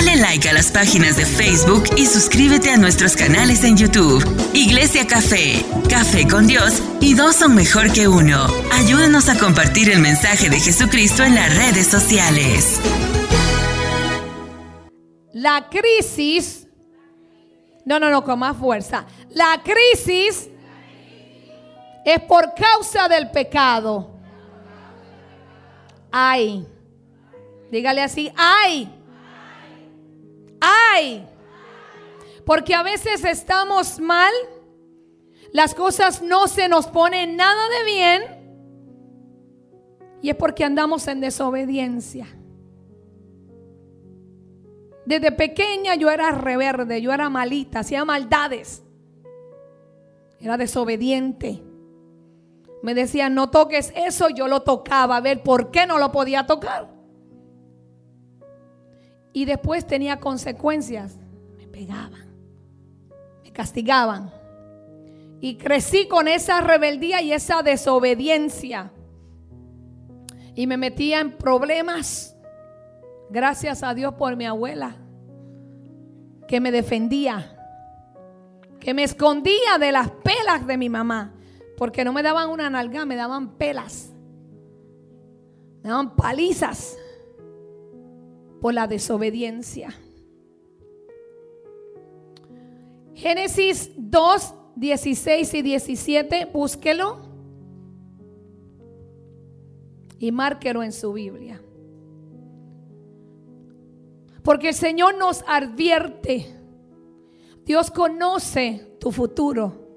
Dale like a las páginas de Facebook y suscríbete a nuestros canales en YouTube. Iglesia Café, Café con Dios y dos son mejor que uno. Ayúdanos a compartir el mensaje de Jesucristo en las redes sociales. La crisis, no, no, no, con más fuerza. La crisis es por causa del pecado. Ay, dígale así, ay, ay. Porque a veces estamos mal, las cosas no se nos ponen nada de bien y es porque andamos en desobediencia. Desde pequeña yo era reverde, yo era malita, hacía maldades. Era desobediente. Me decían, no toques eso, yo lo tocaba, a ver por qué no lo podía tocar. Y después tenía consecuencias. Me pegaban, me castigaban. Y crecí con esa rebeldía y esa desobediencia. Y me metía en problemas. Gracias a Dios por mi abuela, que me defendía, que me escondía de las pelas de mi mamá. Porque no me daban una nalga, me daban pelas. Me daban palizas por la desobediencia. Génesis 2, 16 y 17, búsquelo y márquelo en su Biblia. Porque el Señor nos advierte. Dios conoce tu futuro.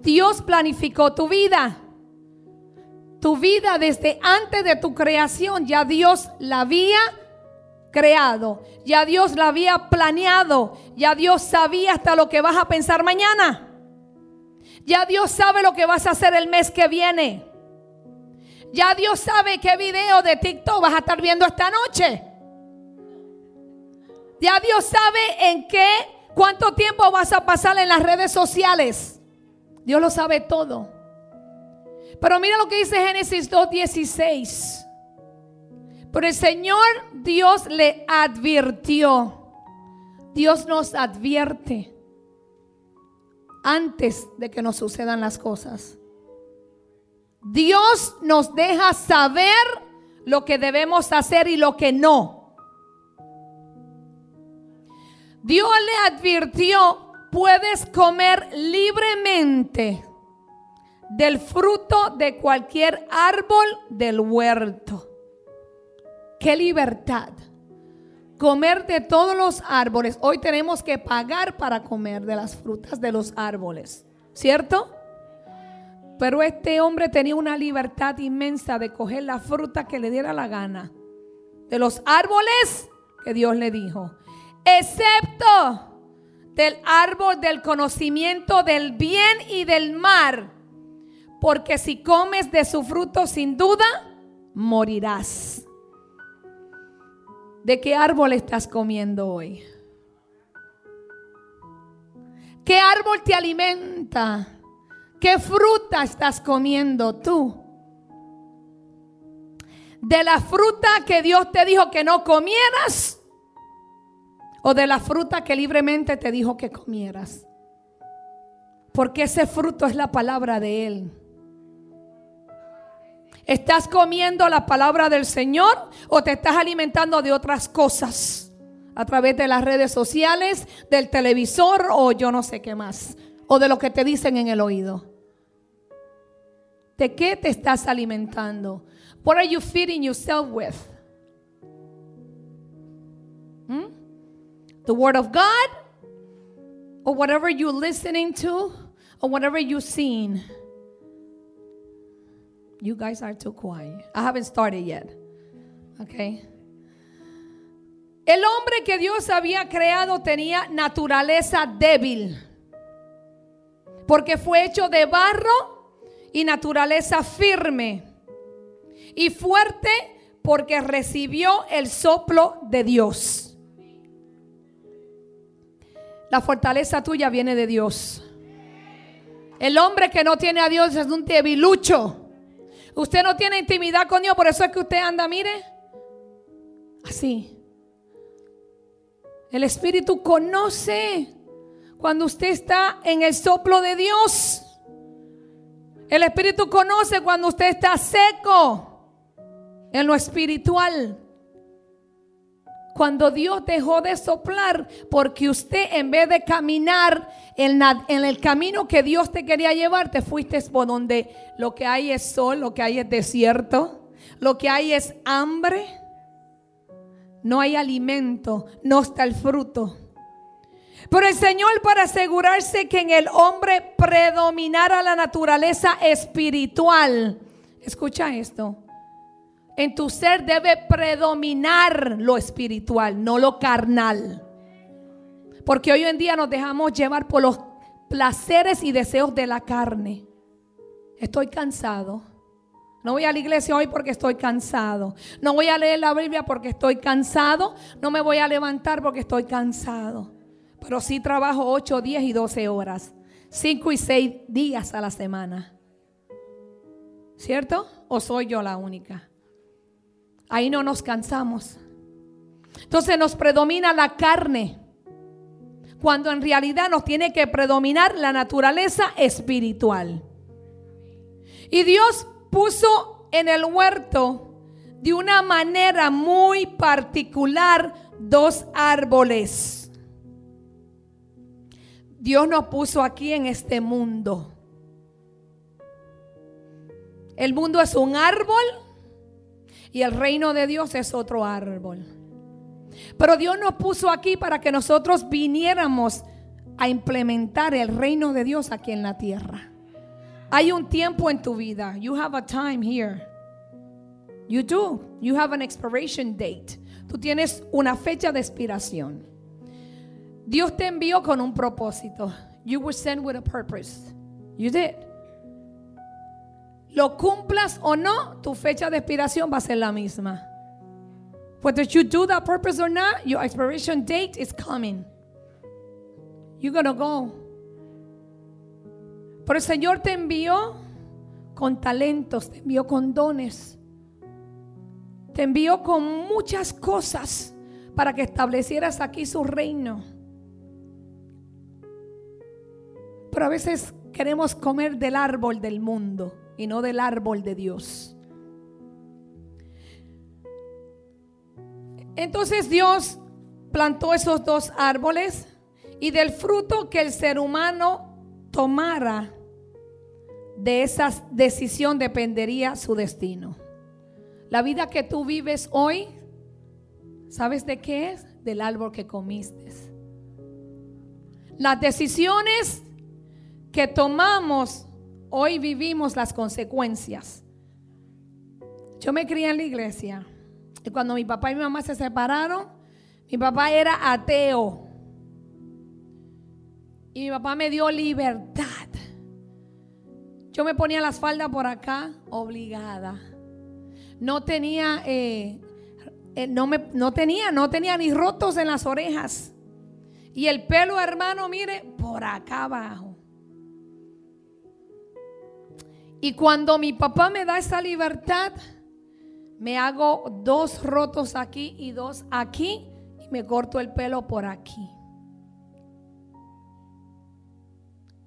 Dios planificó tu vida. Tu vida desde antes de tu creación, ya Dios la había creado. Ya Dios la había planeado. Ya Dios sabía hasta lo que vas a pensar mañana. Ya Dios sabe lo que vas a hacer el mes que viene. Ya Dios sabe qué video de TikTok vas a estar viendo esta noche. Ya Dios sabe en qué, cuánto tiempo vas a pasar en las redes sociales. Dios lo sabe todo. Pero mira lo que dice Génesis 2.16. Pero el Señor Dios le advirtió. Dios nos advierte antes de que nos sucedan las cosas. Dios nos deja saber lo que debemos hacer y lo que no. Dios le advirtió puedes comer libremente del fruto de cualquier árbol del huerto. ¡Qué libertad! Comer de todos los árboles. Hoy tenemos que pagar para comer de las frutas de los árboles, ¿cierto? Pero este hombre tenía una libertad inmensa de coger la fruta que le diera la gana. De los árboles que Dios le dijo. Excepto del árbol del conocimiento del bien y del mal, porque si comes de su fruto sin duda, morirás. ¿De qué árbol estás comiendo hoy? ¿Qué árbol te alimenta? ¿Qué fruta estás comiendo tú? De la fruta que Dios te dijo que no comieras o de la fruta que libremente te dijo que comieras. Porque ese fruto es la palabra de Él. ¿Estás comiendo la palabra del Señor o te estás alimentando de otras cosas? A través de las redes sociales, del televisor o yo no sé qué más. O de lo que te dicen en el oído. ¿De qué te estás alimentando? What are you feeding yourself with? ¿Mm? the Word of God or whatever you're listening to or whatever you've seen. You guys are too quiet. I haven't started yet. Okay. El hombre que Dios había creado tenía naturaleza débil. Porque fue hecho de barro y naturaleza firme. Y fuerte porque recibió el soplo de Dios. La fortaleza tuya viene de Dios. El hombre que no tiene a Dios es un debilucho. Usted no tiene intimidad con Dios, por eso es que usted anda, mire, así. El Espíritu conoce cuando usted está en el soplo de Dios. El Espíritu conoce cuando usted está seco en lo espiritual. Cuando Dios dejó de soplar, porque usted en vez de caminar en, el camino que Dios te quería llevar, te fuiste por donde lo que hay es sol, lo que hay es desierto, lo que hay es hambre, no hay alimento, no está el fruto. Pero el Señor para asegurarse que en el hombre predominara la naturaleza espiritual, escucha esto, en tu ser debe predominar lo espiritual, no lo carnal. Porque hoy en día nos dejamos llevar por los placeres y deseos de la carne. Estoy cansado. No voy a la iglesia hoy porque estoy cansado. No voy a leer la Biblia porque estoy cansado. No me voy a levantar porque estoy cansado. Pero sí trabajo 8, 10 y 12 horas. 5 y 6 días a la semana. ¿Cierto? ¿O soy yo la única? Ahí no nos cansamos. Entonces nos predomina la carne. Cuando en realidad nos tiene que predominar la naturaleza espiritual. Y Dios puso en el huerto de una manera muy particular dos árboles. Dios nos puso aquí en este mundo. El mundo es un árbol y el reino de Dios es otro árbol. Pero Dios nos puso aquí para que nosotros viniéramos a implementar el reino de Dios aquí en la tierra. Hay un tiempo en tu vida. You have a time here. You do. You have an expiration date. Tú tienes una fecha de expiración. Dios te envió con un propósito. You were sent with a purpose. You did. Lo cumplas o no, tu fecha de expiración va a ser la misma. Whether you do that purpose or not, your expiration date is coming. You're gonna go. Pero el Señor te envió con talentos, te envió con dones, te envió con muchas cosas para que establecieras aquí su reino. Pero a veces queremos comer del árbol del mundo y no del árbol de Dios. Entonces Dios plantó esos dos árboles y del fruto que el ser humano tomara, de esa decisión dependería su destino. La vida que tú vives hoy, ¿sabes de qué es? Del árbol que comiste. Las decisiones que tomamos, hoy vivimos las consecuencias. Yo me crié en la iglesia y cuando mi papá y mi mamá se separaron, mi papá era ateo. Y mi papá me dio libertad. Yo me ponía las faldas por acá, obligada. No tenía, eh, eh, no, me, no tenía, no tenía ni rotos en las orejas. Y el pelo, hermano, mire, por acá abajo. Y cuando mi papá me da esa libertad, me hago dos rotos aquí y dos aquí y me corto el pelo por aquí.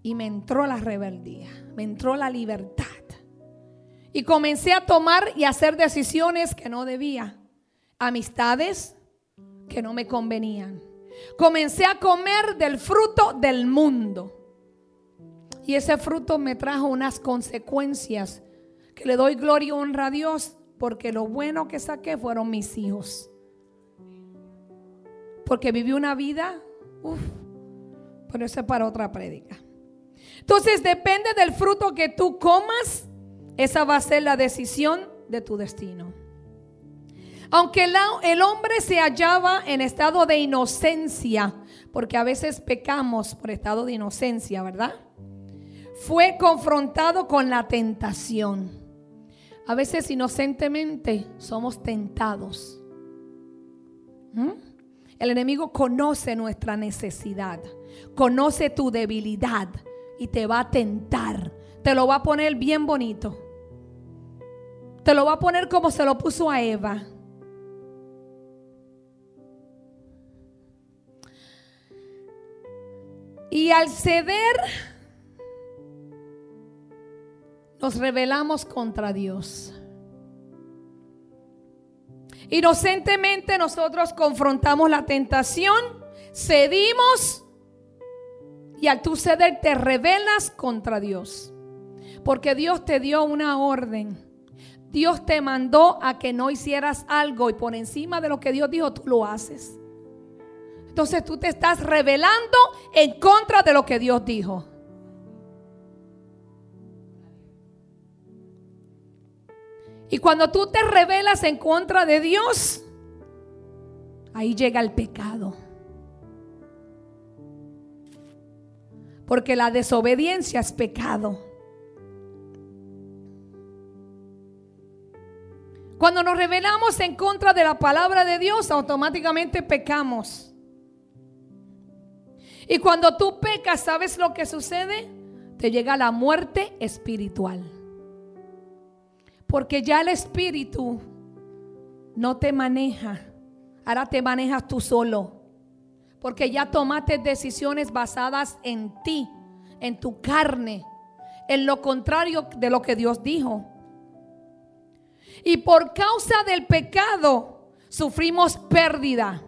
Y me entró la rebeldía, me entró la libertad. Y comencé a tomar y hacer decisiones que no debía. Amistades que no me convenían. Comencé a comer del fruto del mundo. Y ese fruto me trajo unas consecuencias que le doy gloria y honra a Dios porque lo bueno que saqué fueron mis hijos. Porque viví una vida, uff, pero eso es para otra prédica. Entonces depende del fruto que tú comas, esa va a ser la decisión de tu destino. Aunque el, hombre se hallaba en estado de inocencia, porque a veces pecamos por estado de inocencia, ¿verdad? Fue confrontado con la tentación. A veces inocentemente somos tentados. ¿Mm? El enemigo conoce nuestra necesidad, conoce tu debilidad y te va a tentar. Te lo va a poner bien bonito. Te lo va a poner como se lo puso a Eva. Y al ceder, nos rebelamos contra Dios. Inocentemente nosotros confrontamos la tentación, cedimos y al tú ceder te rebelas contra Dios. Porque Dios te dio una orden. Dios te mandó a que no hicieras algo y por encima de lo que Dios dijo tú lo haces. Entonces tú te estás rebelando en contra de lo que Dios dijo. Y cuando tú te rebelas en contra de Dios, ahí llega el pecado. Porque la desobediencia es pecado. Cuando nos rebelamos en contra de la palabra de Dios, automáticamente pecamos. Y cuando tú pecas, ¿sabes lo que sucede? Te llega la muerte espiritual. Porque ya el espíritu no te maneja. Ahora te manejas tú solo. Porque ya tomaste decisiones basadas en ti, en tu carne, en lo contrario de lo que Dios dijo. Y por causa del pecado sufrimos pérdida.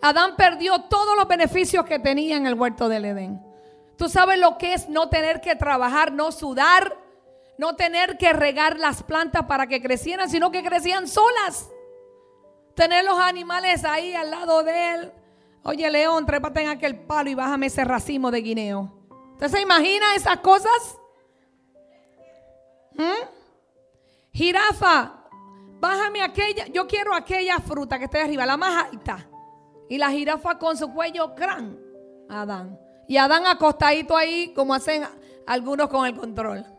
Adán perdió todos los beneficios que tenía en el huerto del Edén. Tú sabes lo que es no tener que trabajar, no sudar, no tener que regar las plantas para que crecieran, sino que crecían solas. Tener los animales ahí al lado de él. Oye, león, trépate en aquel palo y bájame ese racimo de guineo. ¿Usted se imagina esas cosas? ¿Mm? Jirafa, bájame aquella, yo quiero aquella fruta que está arriba, la más alta. Y la jirafa con su cuello gran, Adán. Y Adán acostadito ahí como hacen algunos con el control.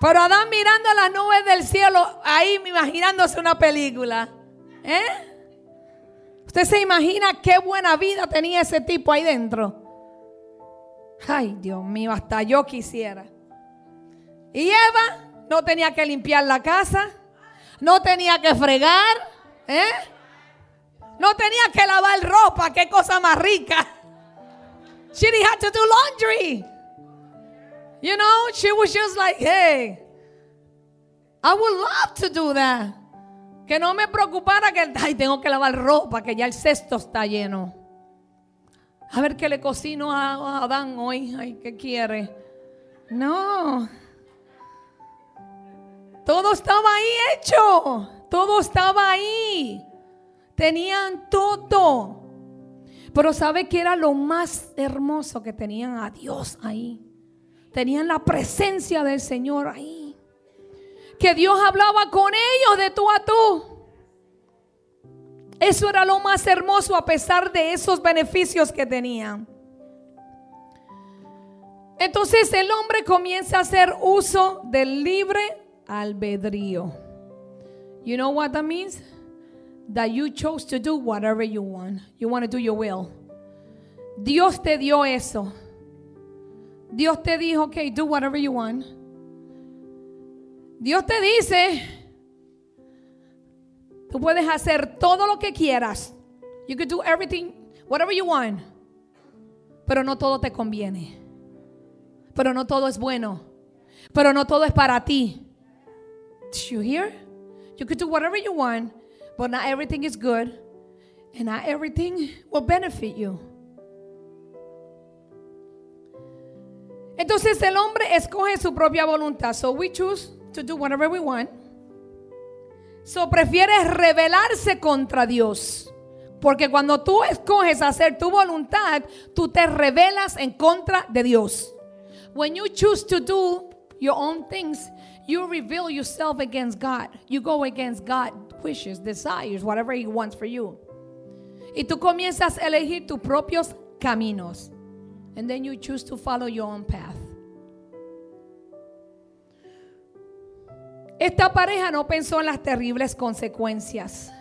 Pero Adán mirando las nubes del cielo, ahí imaginándose una película. ¿Eh? ¿Usted se imagina qué buena vida tenía ese tipo ahí dentro? Ay, Dios mío, hasta yo quisiera. Y Eva no tenía que limpiar la casa, no tenía que fregar, ¿eh? No tenía que lavar ropa, qué cosa más rica. She didn't have to do laundry. You know, she was just like, hey, I would love to do that. Que no me preocupara que, ay, tengo que lavar ropa, que ya el cesto está lleno. A ver qué le cocino a Adán hoy. Ay, ¿qué quiere? No. Todo estaba ahí hecho. Todo estaba ahí. Tenían todo. Pero ¿sabe qué era lo más hermoso que tenían a Dios ahí? Tenían la presencia del Señor ahí. Que Dios hablaba con ellos de tú a tú. Eso era lo más hermoso a pesar de esos beneficios que tenían. Entonces el hombre comienza a hacer uso del libre albedrío. You know what that means? That you chose to do whatever you want. You want to do your will. Dios te dio eso. Dios te dijo, ok, do whatever you want. Dios te dice, tú puedes hacer todo lo que quieras. You can do everything, whatever you want. Pero no todo te conviene. Pero no todo es bueno. Pero no todo es para ti. Did you hear? You can do whatever you want, but not everything is good. And not everything will benefit you. Entonces el hombre escoge su propia voluntad. So we choose to do whatever we want. So prefiere rebelarse contra Dios. Porque cuando tú escoges hacer tu voluntad, tú te rebelas en contra de Dios. When you choose to do your own things, you reveal yourself against God. You go against God's wishes, desires, whatever He wants for you. Y tú comienzas a elegir tus propios caminos. And then you choose to follow your own path. Esta pareja no pensó en las terribles consecuencias.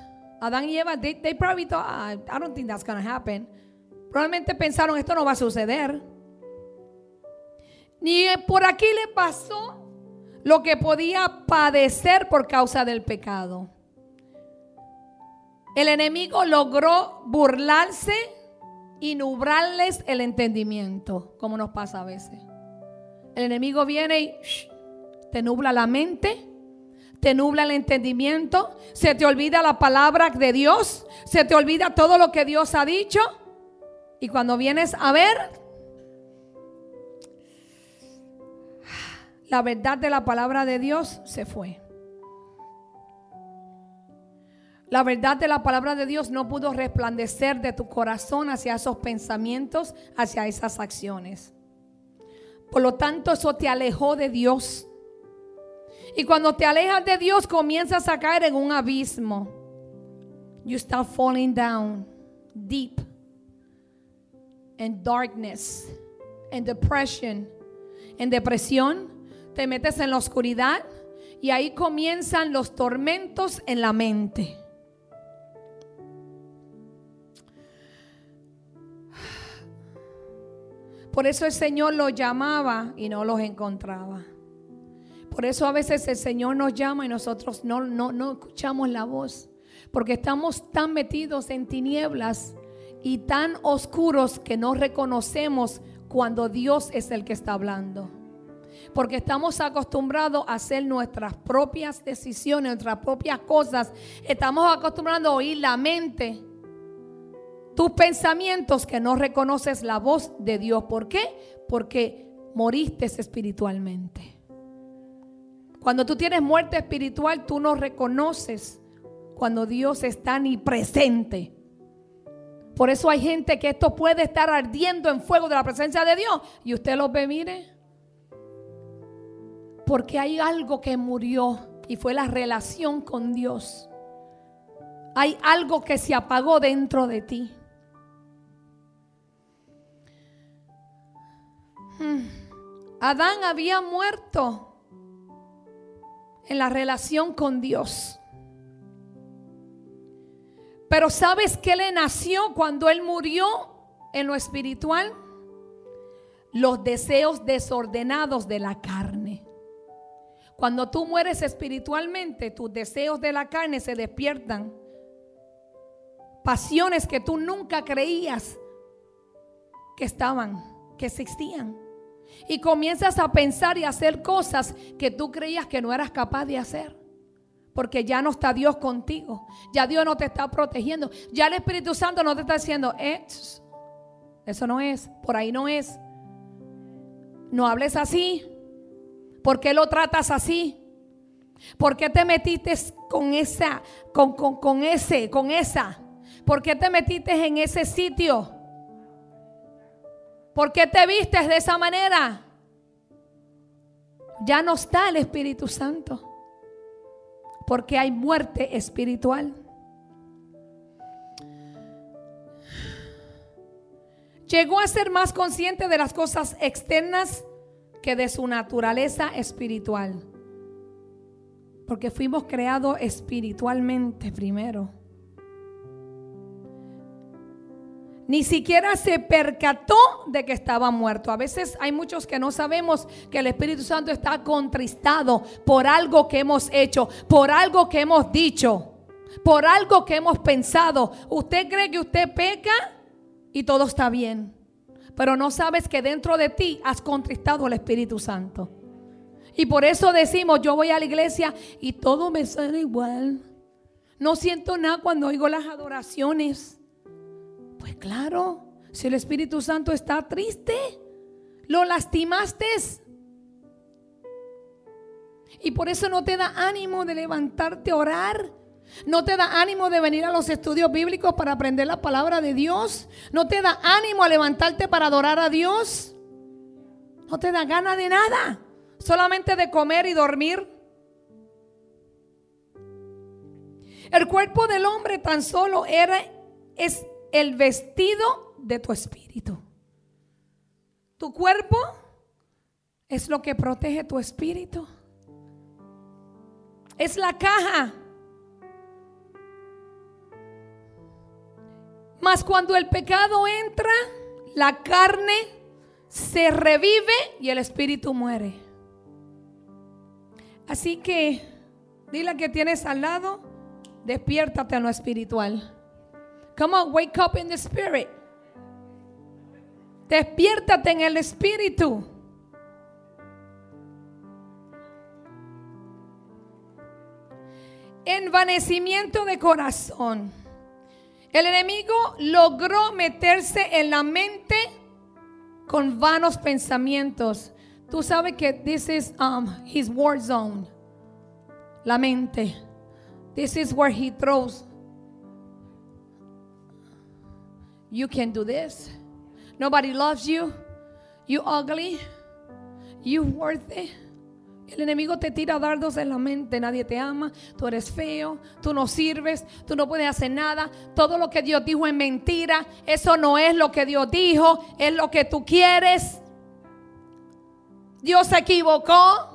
Adán y Eva, they, they probably thought, ah, I don't think that's going to happen. Probablemente pensaron, esto no va a suceder. Ni por aquí le pasó lo que podía padecer por causa del pecado. El enemigo logró burlarse y nublarles el entendimiento, como nos pasa a veces. El enemigo viene y te nubla la mente, te nubla el entendimiento, se te olvida la palabra de Dios, se te olvida todo lo que Dios ha dicho. Y cuando vienes a ver, la verdad de la palabra de Dios se fue. La verdad de la palabra de Dios no pudo resplandecer de tu corazón hacia esos pensamientos, hacia esas acciones. Por lo tanto, eso te alejó de Dios. Y cuando te alejas de Dios, comienzas a caer en un abismo. You start falling down deep in darkness, in depression, en depresión. Te metes en la oscuridad y ahí comienzan los tormentos en la mente. Por eso el Señor los llamaba y no los encontraba. Por eso a veces el Señor nos llama y nosotros no, no, no escuchamos la voz. Porque estamos tan metidos en tinieblas y tan oscuros que no reconocemos cuando Dios es el que está hablando. Porque estamos acostumbrados a hacer nuestras propias decisiones, nuestras propias cosas. Estamos acostumbrados a oír la mente tus pensamientos que no reconoces la voz de Dios. ¿Por qué? Porque moriste espiritualmente. Cuando tú tienes muerte espiritual, tú no reconoces cuando Dios está ni presente. Por eso hay gente que esto puede estar ardiendo en fuego de la presencia de Dios. Y usted lo ve, mire. Porque hay algo que murió y fue la relación con Dios. Hay algo que se apagó dentro de ti. Adán había muerto en la relación con Dios. Pero ¿sabes qué le nació cuando él murió en lo espiritual? Los deseos desordenados de la carne. Cuando tú mueres espiritualmente, tus deseos de la carne se despiertan. Pasiones que tú nunca creías que estaban, que existían. Y comienzas a pensar y a hacer cosas que tú creías que no eras capaz de hacer. Porque ya no está Dios contigo. Ya Dios no te está protegiendo. Ya el Espíritu Santo no te está diciendo, eh, eso no es, por ahí no es. No hables así. ¿Por qué lo tratas así? ¿Por qué te metiste con esa, con, con, con ese, con esa? ¿Por qué te metiste en ese sitio? ¿Por qué te vistes de esa manera? Ya no está el Espíritu Santo. Porque hay muerte espiritual. Llegó a ser más consciente de las cosas externas que de su naturaleza espiritual. Porque fuimos creados espiritualmente primero. Ni siquiera se percató de que estaba muerto. A veces hay muchos que no sabemos que el Espíritu Santo está contristado por algo que hemos hecho, por algo que hemos dicho, por algo que hemos pensado. Usted cree que usted peca y todo está bien. Pero no sabes que dentro de ti has contristado al Espíritu Santo. Y por eso decimos, yo voy a la iglesia y todo me suena igual. No siento nada cuando oigo las adoraciones. Claro, si el Espíritu Santo está triste, lo lastimaste. Y por eso no te da ánimo de levantarte a orar. No te da ánimo de venir a los estudios bíblicos para aprender la palabra de Dios. No te da ánimo a levantarte para adorar a Dios. No te da gana de nada. Solamente de comer y dormir. El cuerpo del hombre tan solo era es el vestido de tu espíritu. Tu cuerpo es lo que protege tu espíritu. Es la caja. Mas cuando el pecado entra, la carne se revive y el espíritu muere. Así que dile que tienes al lado, despiértate a lo espiritual. Come on, wake up in the spirit. Despiértate en el espíritu. Envanecimiento de corazón. El enemigo logró meterse en la mente con vanos pensamientos. Tú sabes que this is um, his war zone. La mente. This is where he throws. You can do this. Nobody loves you. You ugly. You worthy. El enemigo te tira dardos en la mente, nadie te ama, tú eres feo, tú no sirves, tú no puedes hacer nada, todo lo que Dios dijo es mentira, eso no es lo que Dios dijo, es lo que tú quieres. Dios se equivocó.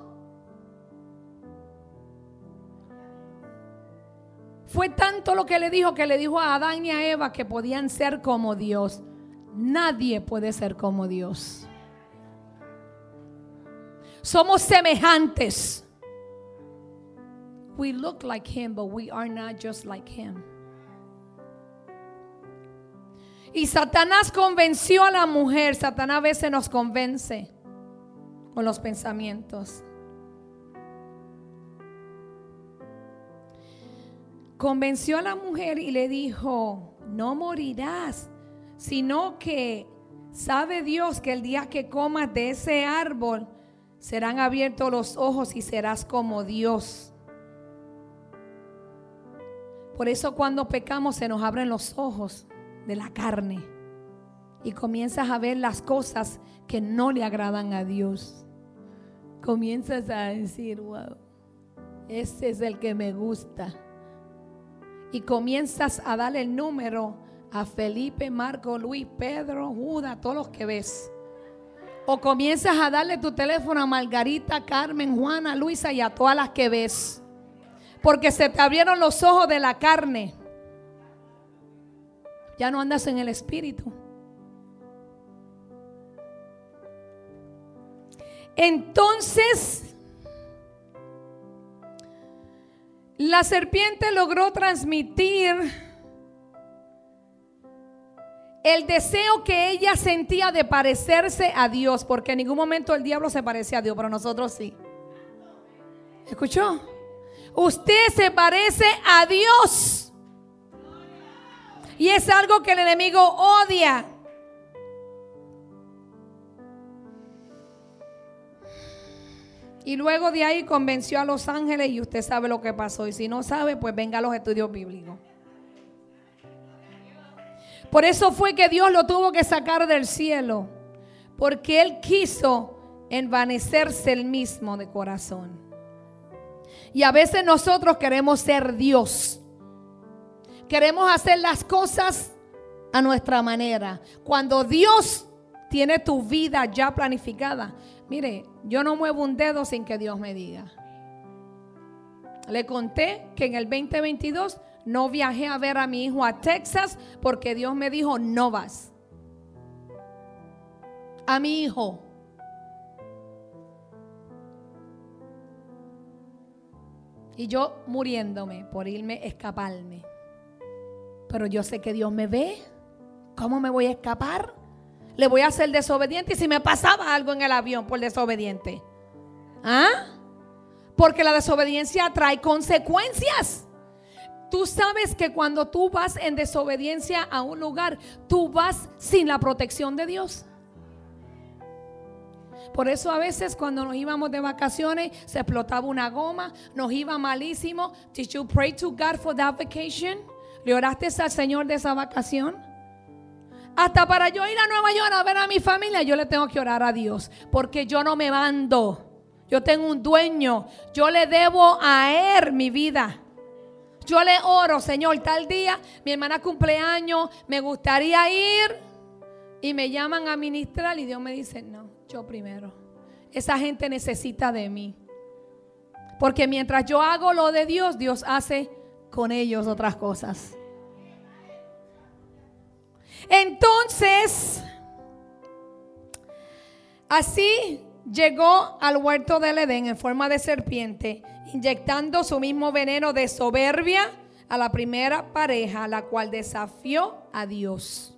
Fue tanto lo que le dijo que le dijo a Adán y a Eva que podían ser como Dios. Nadie puede ser como Dios. Somos semejantes. We look like him, but we are not just like him. Y Satanás convenció a la mujer. Satanás a veces nos convence con los pensamientos. Convenció a la mujer y le dijo, no morirás, sino que sabe Dios que el día que comas de ese árbol, serán abiertos los ojos y serás como Dios. Por eso cuando pecamos se nos abren los ojos de la carne y comienzas a ver las cosas que no le agradan a Dios. Comienzas a decir, wow, ese es el que me gusta. Y comienzas a darle el número a Felipe, Marco, Luis, Pedro, Judas, todos los que ves. O comienzas a darle tu teléfono a Margarita, Carmen, Juana, Luisa y a todas las que ves. Porque se te abrieron los ojos de la carne. Ya no andas en el espíritu. Entonces, la serpiente logró transmitir el deseo que ella sentía de parecerse a Dios, porque en ningún momento el diablo se parecía a Dios, pero nosotros sí. ¿Escuchó? Usted se parece a Dios. Y es algo que el enemigo odia. Y luego de ahí convenció a los ángeles y usted sabe lo que pasó. Y si no sabe, pues venga a los estudios bíblicos. Por eso fue que Dios lo tuvo que sacar del cielo. Porque Él quiso envanecerse el mismo de corazón. Y a veces nosotros queremos ser Dios. Queremos hacer las cosas a nuestra manera. Cuando Dios tiene tu vida ya planificada. Mire, yo no muevo un dedo sin que Dios me diga. Le conté que en el 2022 no viajé a ver a mi hijo a Texas porque Dios me dijo, no vas. A mi hijo. Y yo muriéndome por irme, escaparme. Pero yo sé que Dios me ve. ¿Cómo me voy a escapar? Le voy a hacer desobediente y si me pasaba algo en el avión por desobediente. ¿Ah? Porque la desobediencia trae consecuencias. Tú sabes que cuando tú vas en desobediencia a un lugar, tú vas sin la protección de Dios. Por eso a veces cuando nos íbamos de vacaciones se explotaba una goma, nos iba malísimo. Did you pray to God for that vacation? ¿Le oraste al Señor de esa vacación? Hasta para yo ir a Nueva York a ver a mi familia, yo le tengo que orar a Dios, porque yo no me mando. Yo tengo un dueño, yo le debo a él mi vida. Yo le oro, Señor, tal día mi hermana cumpleaños, me gustaría ir y me llaman a ministrar y Dios me dice, no, yo primero. Esa gente necesita de mí. Porque mientras yo hago lo de Dios, Dios hace con ellos otras cosas. Entonces, así llegó al huerto del Edén en forma de serpiente inyectando su mismo veneno de soberbia a la primera pareja, la cual desafió a Dios.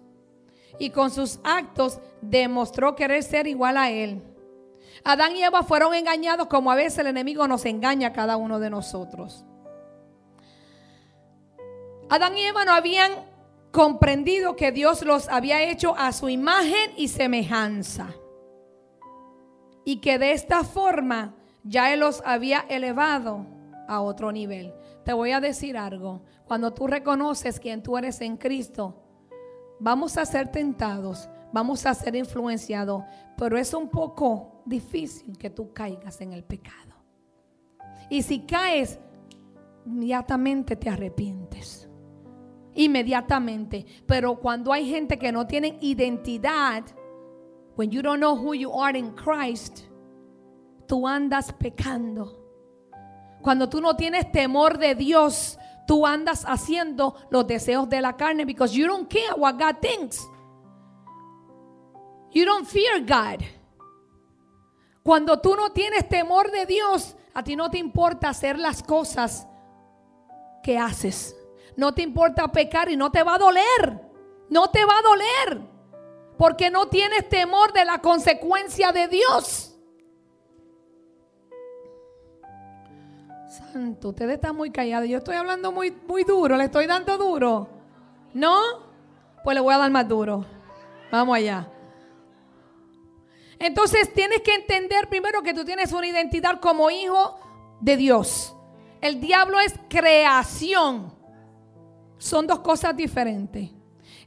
y con sus actos demostró querer ser igual a él. Adán y Eva fueron engañados como a veces el enemigo nos engaña a cada uno de nosotros. Adán y Eva no habían comprendido que Dios los había hecho a su imagen y semejanza. Y que de esta forma ya Él los había elevado a otro nivel. Te voy a decir algo. Cuando tú reconoces quién tú eres en Cristo, vamos a ser tentados, vamos a ser influenciados, pero es un poco difícil que tú caigas en el pecado. Y si caes, inmediatamente te arrepientes. Inmediatamente. Pero cuando hay gente que no tiene identidad, when you don't know who you are in Christ, tú andas pecando. Cuando tú no tienes temor de Dios, tú andas haciendo los deseos de la carne because you don't care what God thinks. You don't fear God. Cuando tú no tienes temor de Dios, a ti no te importa hacer las cosas que haces. No te importa pecar y no te va a doler. No te va a doler. Porque no tienes temor de la consecuencia de Dios. Santo, ustedes están muy callados. Yo estoy hablando muy, muy duro. Le estoy dando duro. ¿No? Pues le voy a dar más duro. Vamos allá. Entonces tienes que entender primero que tú tienes una identidad como hijo de Dios. El diablo es creación. Son dos cosas diferentes.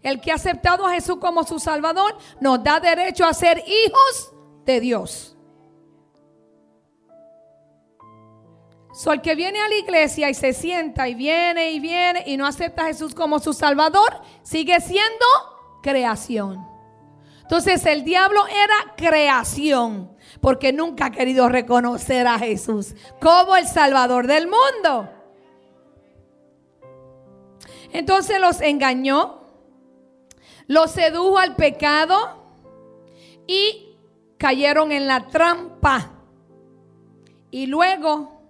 El que ha aceptado a Jesús como su Salvador nos da derecho a ser hijos de Dios. So, el que viene a la iglesia y se sienta y viene y viene y no acepta a Jesús como su Salvador, sigue siendo creación. Entonces el diablo era creación porque nunca ha querido reconocer a Jesús como el Salvador del mundo. Entonces los engañó, los sedujo al pecado y cayeron en la trampa. Y luego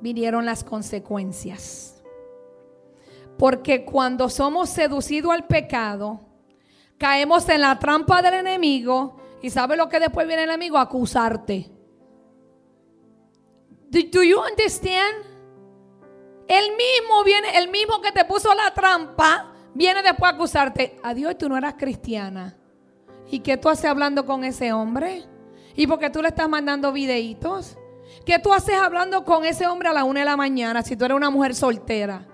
vinieron las consecuencias. Porque cuando somos seducidos al pecado, caemos en la trampa del enemigo. ¿Y sabe lo que después viene el enemigo? Acusarte. Do, you understand? El mismo viene, el mismo que te puso la trampa, viene después a acusarte. Adiós, tú no eras cristiana. ¿Y qué tú haces hablando con ese hombre? ¿Y por qué tú le estás mandando videitos? ¿Qué tú haces hablando con ese hombre a la una de la mañana si tú eres una mujer soltera?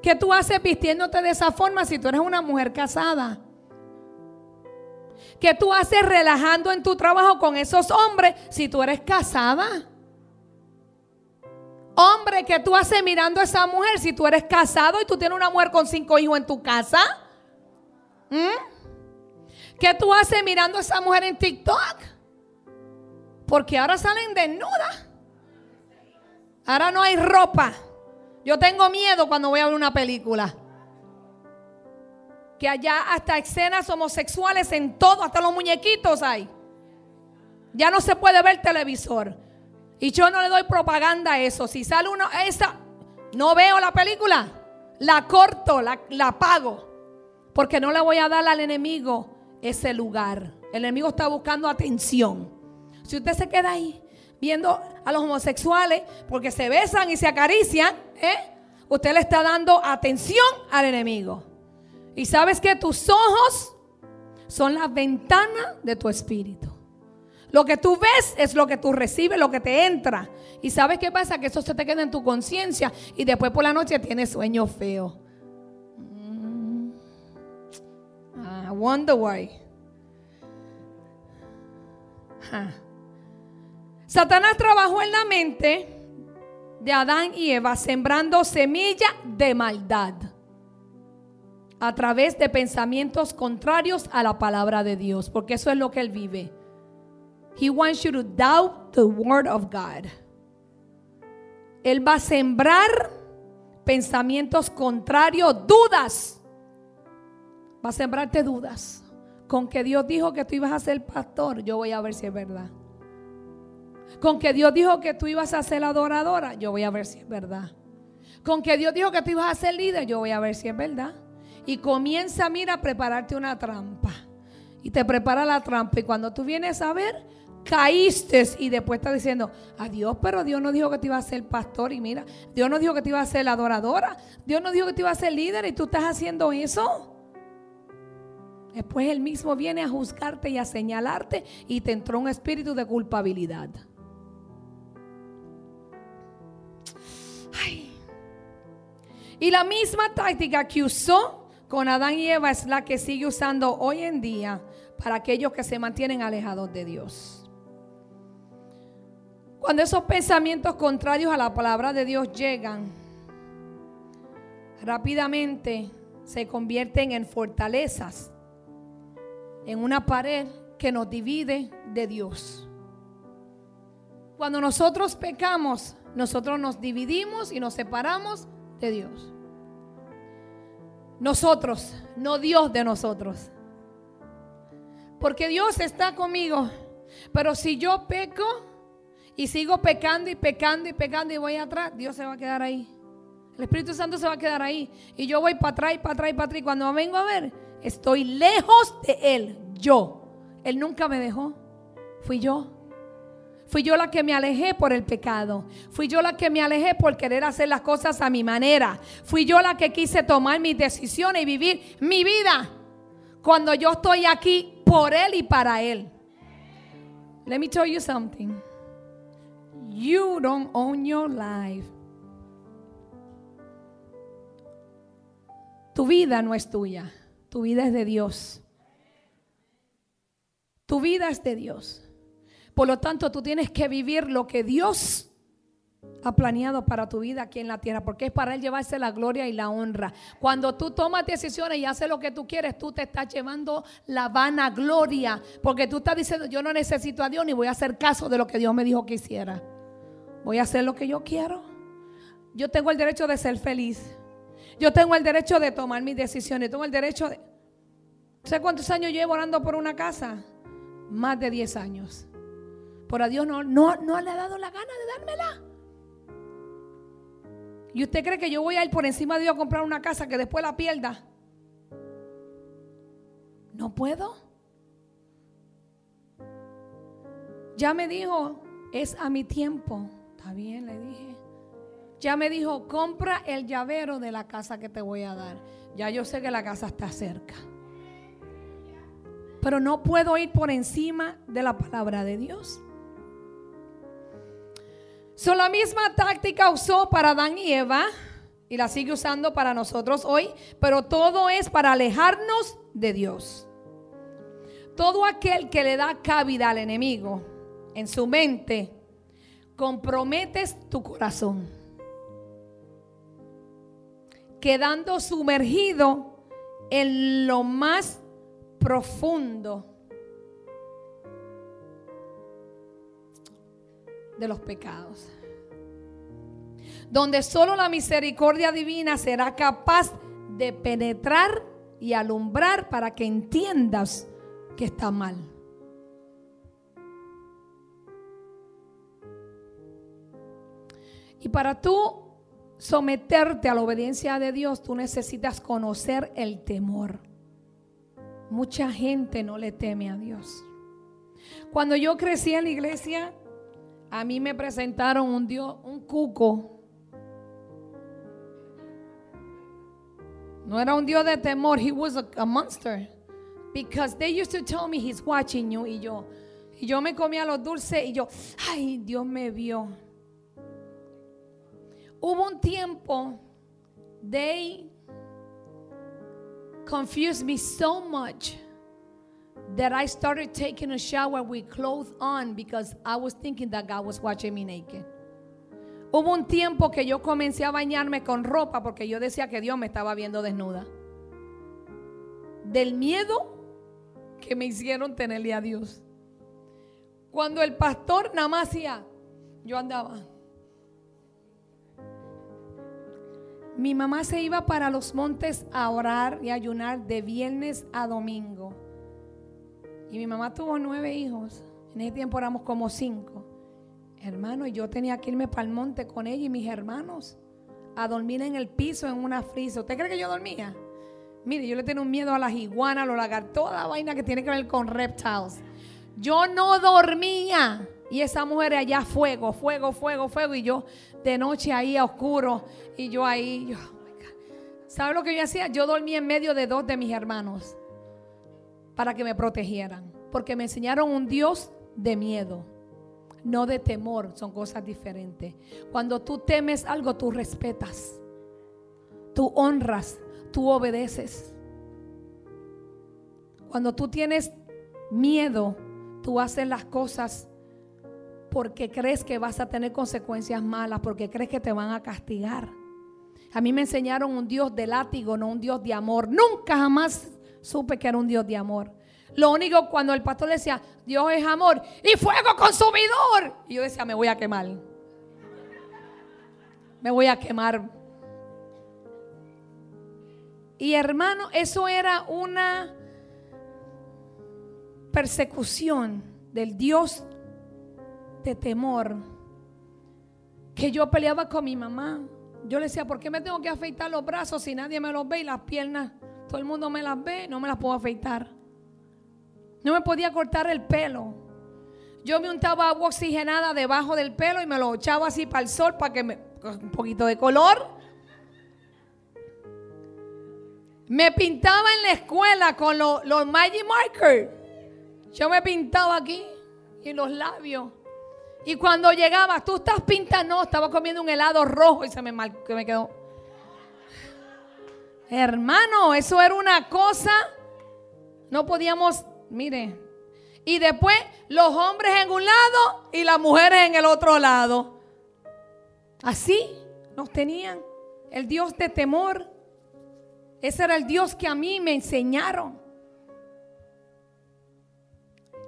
¿Qué tú haces vistiéndote de esa forma si tú eres una mujer casada? ¿Qué tú haces relajando en tu trabajo con esos hombres si tú eres casada? Hombre, ¿qué tú haces mirando a esa mujer si tú eres casado y tú tienes una mujer con cinco hijos en tu casa? ¿Mm? ¿Qué tú haces mirando a esa mujer en TikTok? Porque ahora salen desnudas. Ahora no hay ropa. Yo tengo miedo cuando voy a ver una película. Que allá hasta escenas homosexuales en todo, hasta los muñequitos hay. Ya no se puede ver televisor. Y yo no le doy propaganda a eso. Si sale uno, esa, no veo la película. La corto, la, la pago. Porque no le voy a dar al enemigo ese lugar. El enemigo está buscando atención. Si usted se queda ahí viendo a los homosexuales porque se besan y se acarician, ¿eh? usted le está dando atención al enemigo. Y sabes que tus ojos son la ventana de tu espíritu. Lo que tú ves es lo que tú recibes, lo que te entra. Y sabes qué pasa? Que eso se te queda en tu conciencia y después por la noche tienes sueño feo. Mm. I wonder why. Satanás trabajó en la mente de Adán y Eva sembrando semilla de maldad a través de pensamientos contrarios a la palabra de Dios, porque eso es lo que él vive. He wants you to doubt the word of God. Él va a sembrar pensamientos contrarios, dudas. Va a sembrarte dudas. Con que Dios dijo que tú ibas a ser pastor, yo voy a ver si es verdad. Con que Dios dijo que tú ibas a ser adoradora, yo voy a ver si es verdad. Con que Dios dijo que tú ibas a ser líder, yo voy a ver si es verdad. y comienza, mira, a prepararte una trampa. Y te prepara la trampa. Y cuando tú vienes a ver, caíste y después está diciendo, adiós, pero Dios no dijo que te iba a ser pastor y mira, Dios no dijo que te iba a ser adoradora, Dios no dijo que te iba a ser líder y tú estás haciendo eso. Después Él mismo viene a juzgarte y a señalarte y te entró un espíritu de culpabilidad. Y la misma táctica que usó con Adán y Eva es la que sigue usando hoy en día para aquellos que se mantienen alejados de Dios. Cuando esos pensamientos contrarios a la palabra de Dios llegan, rápidamente se convierten en fortalezas, en una pared que nos divide de Dios. Cuando nosotros pecamos, nosotros nos dividimos y nos separamos de Dios. Nosotros, no Dios de nosotros. Porque Dios está conmigo. Pero si yo peco y sigo pecando y pecando y pecando y voy atrás, Dios se va a quedar ahí. El Espíritu Santo se va a quedar ahí. Y yo voy para atrás y para atrás y para atrás. Y cuando vengo a ver, estoy lejos de Él. Yo. Él nunca me dejó. Fui yo. Fui yo la que me alejé por el pecado. Fui yo la que me alejé por querer hacer las cosas a mi manera. Fui yo la que quise tomar mis decisiones y vivir mi vida cuando yo estoy aquí por Él y para Él. Let me tell you something. You don't own your life. Tu vida no es tuya. Tu vida es de Dios. Tu vida es de Dios. Por lo tanto, tú tienes que vivir lo que Dios ha planeado para tu vida aquí en la tierra, porque es para Él llevarse la gloria y la honra. Cuando tú tomas decisiones y haces lo que tú quieres, tú te estás llevando la vanagloria, porque tú estás diciendo, yo no necesito a Dios ni voy a hacer caso de lo que Dios me dijo que hiciera. Voy a hacer lo que yo quiero. Yo tengo el derecho de ser feliz. Yo tengo el derecho de tomar mis decisiones. Tengo el derecho de... ¿Sé cuántos años llevo orando por una casa? Más de 10 años. Por a Dios no, no, no le ha dado la gana de dármela. ¿Y usted cree que yo voy a ir por encima de Dios a comprar una casa que después la pierda? No puedo. Ya me dijo, es a mi tiempo. Bien, le dije. Ya me dijo, compra el llavero de la casa que te voy a dar. Ya yo sé que la casa está cerca. Pero no puedo ir por encima de la palabra de Dios. So, la misma táctica usó para Adán y Eva y la sigue usando para nosotros hoy, pero todo es para alejarnos de Dios. Todo aquel que le da cabida al enemigo en su mente, comprometes tu corazón, quedando sumergido en lo más profundo de los pecados. Donde solo la misericordia divina será capaz de penetrar y alumbrar para que entiendas que está mal. Y para tú someterte a la obediencia de Dios, tú necesitas conocer el temor. Mucha gente no le teme a Dios. Cuando yo crecí en la iglesia, a mí me presentaron un Dios, un cuco. No era un Dios de temor, he was a, monster. Because they used to tell me he's watching you y yo y yo me comía los dulces y yo, ay, Dios me vio. Hubo un tiempo they confused me so much that I started taking a shower with clothes on because I was thinking that God was watching me naked. Hubo un tiempo que yo comencé a bañarme con ropa porque yo decía que Dios me estaba viendo desnuda. Del miedo que me hicieron tenerle a Dios. Cuando el pastor nada más hacía, yo andaba. Mi mamá se iba para los montes a orar y ayunar de viernes a domingo. Y mi mamá tuvo nueve hijos. En ese tiempo éramos como cinco. Hermano, y yo tenía que irme para el monte con ella y mis hermanos a dormir en el piso en una frisa. ¿Usted cree que yo dormía? mire, yo le tengo un miedo a las iguanas, a los lagartos, toda la vaina que tiene que ver con reptiles. Yo no dormía. Y esa mujer allá fuego, fuego, fuego, fuego. Y yo de noche ahí a oscuro. Y yo ahí, yo, oh ¿sabe lo que yo hacía? Yo dormía en medio de dos de mis hermanos para que me protegieran. Porque me enseñaron un Dios de miedo, no de temor. Son cosas diferentes. Cuando tú temes algo, tú respetas. Tú honras, tú obedeces. Cuando tú tienes miedo, tú haces las cosas porque crees que vas a tener consecuencias malas, porque crees que te van a castigar. A mí me enseñaron un Dios de látigo, no un Dios de amor. Nunca jamás supe que era un Dios de amor. Lo único cuando el pastor decía, Dios es amor y fuego consumidor. Y yo decía, me voy a quemar. Me voy a quemar. Y hermano, eso era una persecución del Dios de temor que yo peleaba con mi mamá. Yo le decía, ¿por qué me tengo que afeitar los brazos si nadie me los ve y las piernas? Todo el mundo me las ve, no me las puedo afeitar. No me podía cortar el pelo. Yo me untaba agua oxigenada debajo del pelo y me lo echaba así para el sol para que me un poquito de color. Me pintaba en la escuela con los, los Magic Marker. Yo me pintaba aquí y los labios. Y cuando llegaba, tú estás pintando, no, estaba comiendo un helado rojo y se me, mal, me quedó. Hermano, eso era una cosa. No podíamos, mire. Y después los hombres en un lado y las mujeres en el otro lado. Así nos tenían. El Dios de temor. Ese era el Dios que a mí me enseñaron.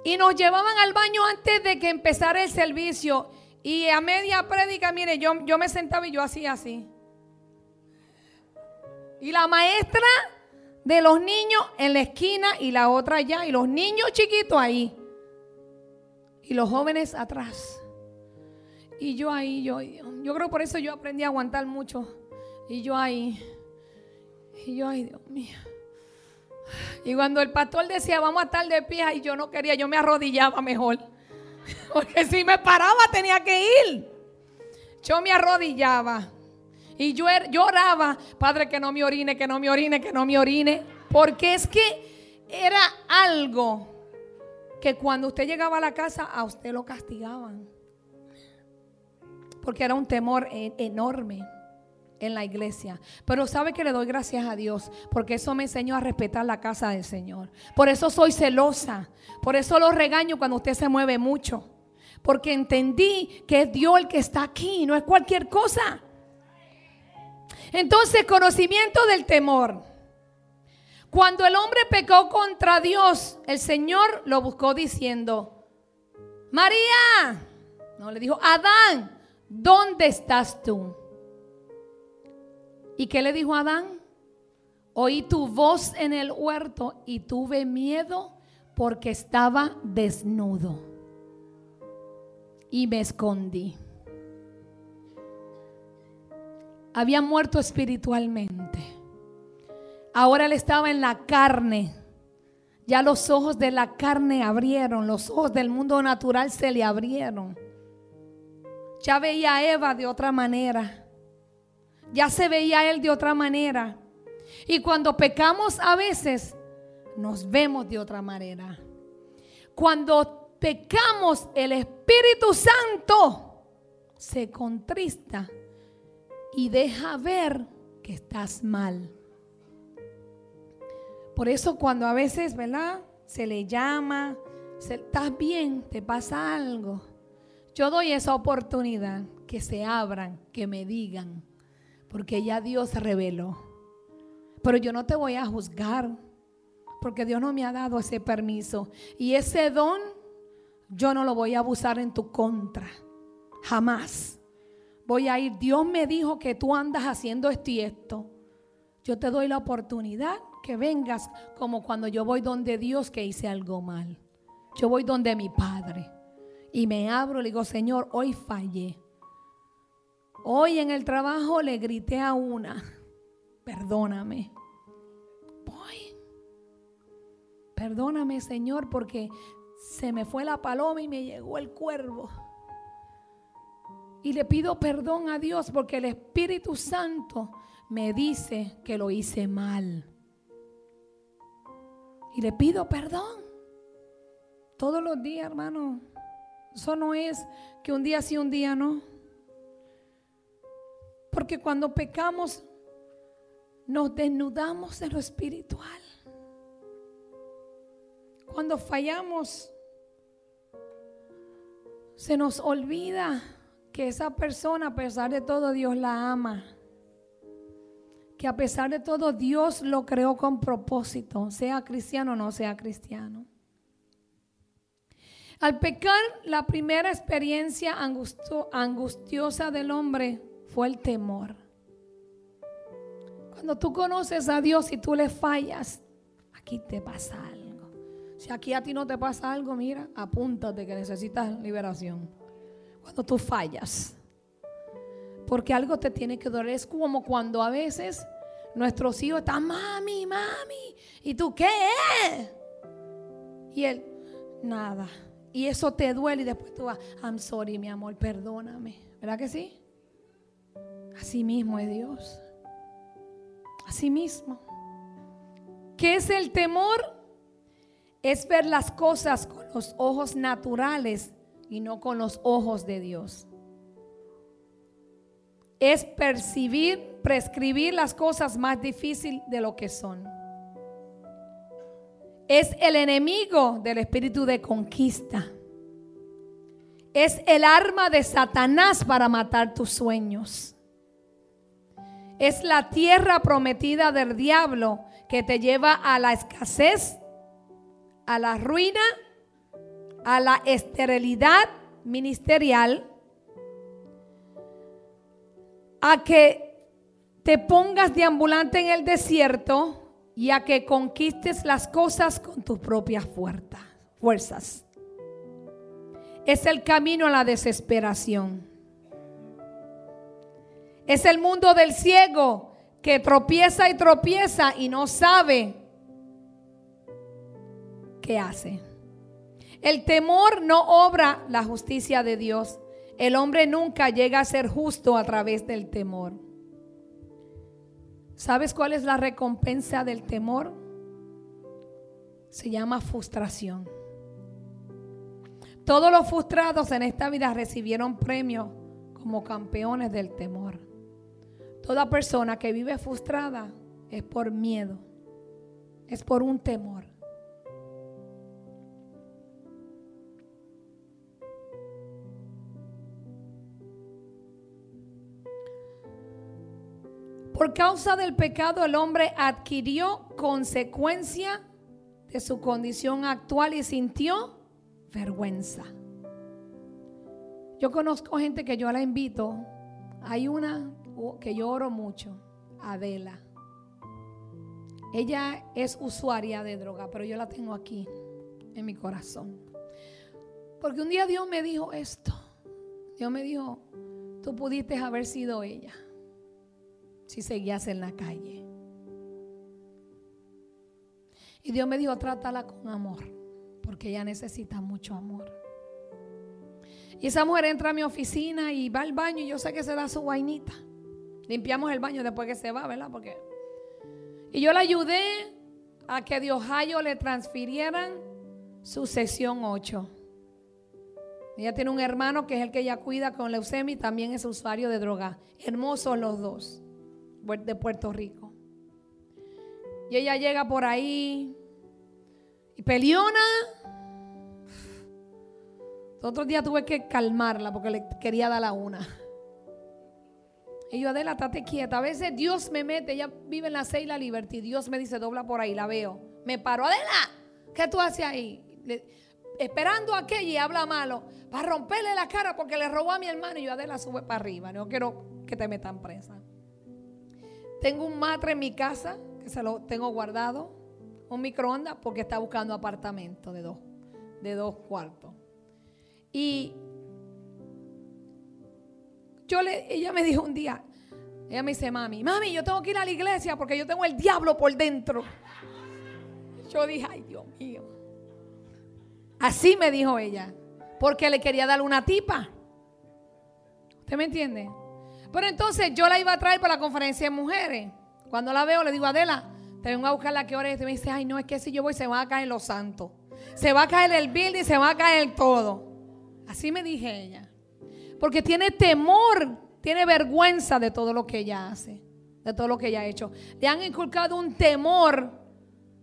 Y nos llevaban al baño antes de que empezara el servicio. Y a media prédica, mire, yo, yo me sentaba y yo hacía así. Y la maestra de los niños en la esquina y la otra allá. Y los niños chiquitos ahí. Y los jóvenes atrás. Y yo ahí, yo, yo creo por eso yo aprendí a aguantar mucho. Y yo ahí. Y yo ahí, Dios mío. Y cuando el pastor decía, vamos a estar de pie, y yo no quería, yo me arrodillaba mejor. Porque si me paraba tenía que ir. Yo me arrodillaba. Y yo er, lloraba, Padre, que no me orine, que no me orine, que no me orine. Porque es que era algo que cuando usted llegaba a la casa, a usted lo castigaban. Porque era un temor enorme en la iglesia. Pero sabe que le doy gracias a Dios porque eso me enseñó a respetar la casa del Señor. Por eso soy celosa. Por eso lo regaño cuando usted se mueve mucho. Porque entendí que es Dios el que está aquí, no es cualquier cosa. Entonces, conocimiento del temor. Cuando el hombre pecó contra Dios, el Señor lo buscó diciendo, María, no le dijo, Adán, ¿dónde estás tú? ¿Y qué le dijo Adán? Oí tu voz en el huerto y tuve miedo porque estaba desnudo. Y me escondí. Había muerto espiritualmente. Ahora él estaba en la carne. Ya los ojos de la carne abrieron, los ojos del mundo natural se le abrieron. Ya veía a Eva de otra manera. Ya se veía él de otra manera. Y cuando pecamos a veces, nos vemos de otra manera. Cuando pecamos, el Espíritu Santo se contrista y deja ver que estás mal. Por eso cuando a veces, ¿verdad? Se le llama, estás bien, te pasa algo. Yo doy esa oportunidad, que se abran, que me digan porque ya Dios reveló. Pero yo no te voy a juzgar, porque Dios no me ha dado ese permiso. Y ese don yo no lo voy a abusar en tu contra. Jamás. Voy a ir. Dios me dijo que tú andas haciendo esto y esto. Yo te doy la oportunidad que vengas como cuando yo voy donde Dios que hice algo mal. Yo voy donde mi Padre. Y me abro le digo, Señor, hoy fallé. Hoy en el trabajo le grité a una, perdóname. Perdóname, Señor, porque se me fue la paloma y me llegó el cuervo. Y le pido perdón a Dios porque el Espíritu Santo me dice que lo hice mal. Y le pido perdón. Todos los días, hermano. Eso no es que un día sí, un día no. Porque cuando pecamos, nos desnudamos de lo espiritual. Cuando fallamos, se nos olvida que esa persona, a pesar de todo, Dios la ama. Que a pesar de todo, Dios lo creó con propósito, sea cristiano o no sea cristiano. Al pecar, la primera experiencia angustiosa del hombre fue el temor. Cuando tú conoces a Dios y tú le fallas, aquí te pasa algo. Si aquí a ti no te pasa algo, mira, apúntate que necesitas liberación. Cuando tú fallas. Porque algo te tiene que doler. Es como cuando a veces nuestros hijos están, mami, mami. ¿Y tú qué Y él, nada. Y eso te duele y después tú vas, I'm sorry, mi amor, perdóname. ¿Verdad que sí? Así mismo es Dios. Así mismo. ¿Qué es el temor? es ver las cosas con los ojos naturales y no con los ojos de Dios. Es percibir, prescribir las cosas más difíciles de lo que son. Es el enemigo del espíritu de conquista. Es el arma de Satanás para matar tus sueños. Es la tierra prometida del diablo que te lleva a la escasez a la ruina, a la esterilidad ministerial, a que te pongas de ambulante en el desierto y a que conquistes las cosas con tus propias fuerzas. Es el camino a la desesperación. Es el mundo del ciego que tropieza y tropieza y no sabe ¿qué hace? El temor no obra la justicia de Dios. El hombre nunca llega a ser justo a través del temor. ¿Sabes cuál es la recompensa del temor? Se llama frustración. Todos los frustrados en esta vida recibieron premios como campeones del temor. Toda persona que vive frustrada es por miedo, es por un temor. Por causa del pecado el hombre adquirió consecuencia de su condición actual y sintió vergüenza. Yo conozco gente que yo la invito. Hay una que yo oro mucho, Adela. Ella es usuaria de droga, pero yo la tengo aquí en mi corazón. Porque un día Dios me dijo esto. Dios me dijo, tú pudiste haber sido ella si seguías en la calle. Y Dios me dijo, trátala con amor, porque ella necesita mucho amor. Y esa mujer entra a mi oficina y va al baño y yo sé que se da su vainita. Limpiamos el baño después que se va, ¿verdad? Porque... Y yo la ayudé a que de Ohio le transfirieran su sesión 8. Ella tiene un hermano que es el que ella cuida con leucemia y también es usuario de droga. Hermosos los dos de Puerto Rico. Y ella llega por ahí y peleona. Otro día tuve que calmarla porque le quería dar la una. Y yo, Adela, estate quieta. A veces Dios me mete, ella vive en la la Liberty. Dios me dice, dobla por ahí, la veo. Me paro, Adela, ¿qué tú haces ahí? esperando a aquella y habla malo para romperle la cara porque le robó a mi hermano. Y yo, Adela, sube para arriba. No quiero que te metan presa. Tengo un matre en mi casa que se lo tengo guardado. Un microondas porque está buscando apartamento de dos, de dos cuartos. Y yo le, ella me dijo un día, ella me dice, mami, mami, yo tengo que ir a la iglesia porque yo tengo el diablo por dentro. Yo dije, ay Dios mío. Así me dijo ella, porque le quería dar una tipa. ¿Usted me entiende? Pero entonces yo la iba a traer para la conferencia de mujeres. Cuando la veo, le digo, Adela, te vengo a buscar la que hora y me dice, ay, no, es que si yo voy se va a caer los santos. Se va a caer el building, se va a caer todo. Así me dije ella. Porque tiene temor, tiene vergüenza de todo lo que ella hace, de todo lo que ella ha hecho. Le han inculcado un temor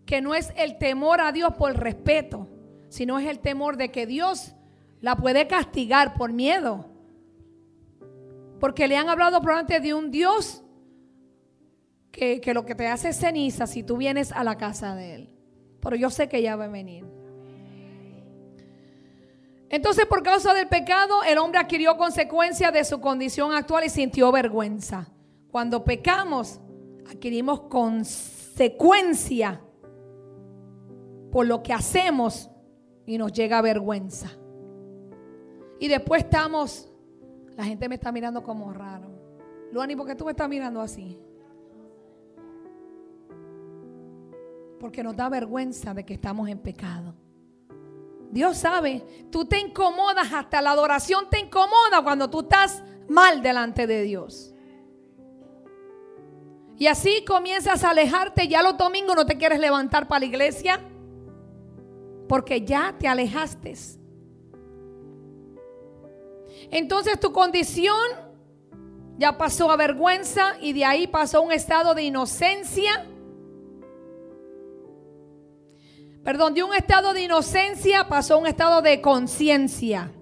que no es el temor a Dios por respeto, sino es el temor de que Dios la puede castigar por miedo. Porque le han hablado probablemente de un Dios que, que, lo que te hace ceniza si tú vienes a la casa de Él. Pero yo sé que ella va a venir. Entonces por causa del pecado el hombre adquirió consecuencia de su condición actual y sintió vergüenza. Cuando pecamos adquirimos consecuencia por lo que hacemos y nos llega vergüenza. Y después estamos, la gente me está mirando como raro. Luani, ¿por qué tú me estás mirando así? Porque nos da vergüenza de que estamos en pecado. Dios sabe, tú te incomodas, hasta la adoración te incomoda cuando tú estás mal delante de Dios. Y así comienzas a alejarte, ya los domingos no te quieres levantar para la iglesia, porque ya te alejaste. Entonces tu condición ya pasó a vergüenza y de ahí pasó a un estado de inocencia perdón, de un estado de inocencia pasó a un estado de conciencia.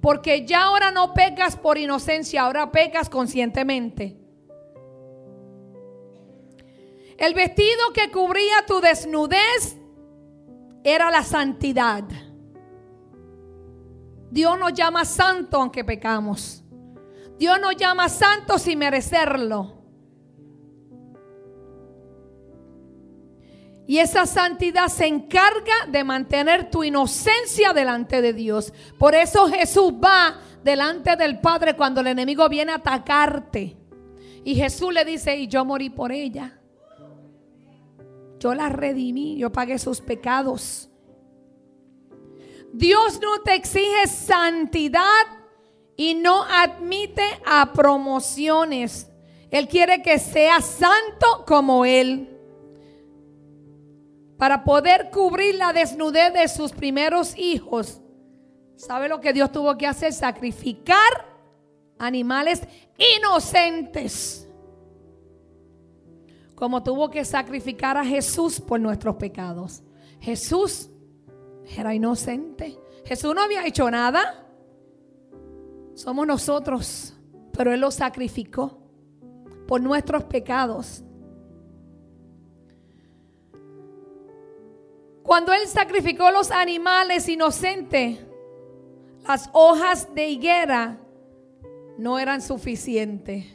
Porque ya ahora no pecas por inocencia, ahora pecas conscientemente. El vestido que cubría tu desnudez era la santidad. Dios nos llama santo aunque pecamos. Dios nos llama santo sin merecerlo. Y esa santidad se encarga de mantener tu inocencia delante de Dios. Por eso Jesús va delante del Padre cuando el enemigo viene a atacarte. Y Jesús le dice, y yo morí por ella. Yo la redimí, yo pagué sus pecados. Dios no te exige santidad y no admite a promociones. Él quiere que seas santo como Él para poder cubrir la desnudez de sus primeros hijos. ¿Sabe lo que Dios tuvo que hacer? Sacrificar animales inocentes. Como tuvo que sacrificar a Jesús por nuestros pecados. Jesús era inocente. Jesús no había hecho nada. Somos nosotros. Pero Él lo sacrificó por nuestros pecados. Cuando él sacrificó los animales inocentes, las hojas de higuera no eran suficientes.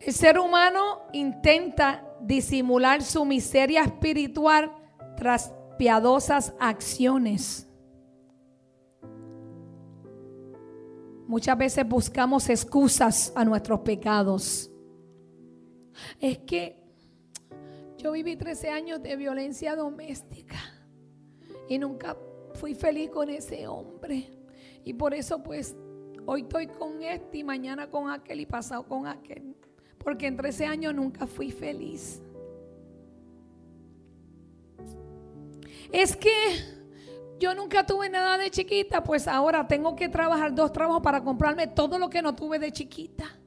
El ser humano intenta disimular su miseria espiritual tras piadosas acciones. Muchas veces buscamos excusas a nuestros pecados. Es que yo viví 13 años de violencia doméstica y nunca fui feliz con ese hombre. Y por eso pues hoy estoy con este y mañana con aquel y pasado con aquel. Porque en 13 años nunca fui feliz. Es que yo nunca tuve nada de chiquita, pues ahora tengo que trabajar dos trabajos para comprarme todo lo que no tuve de chiquita.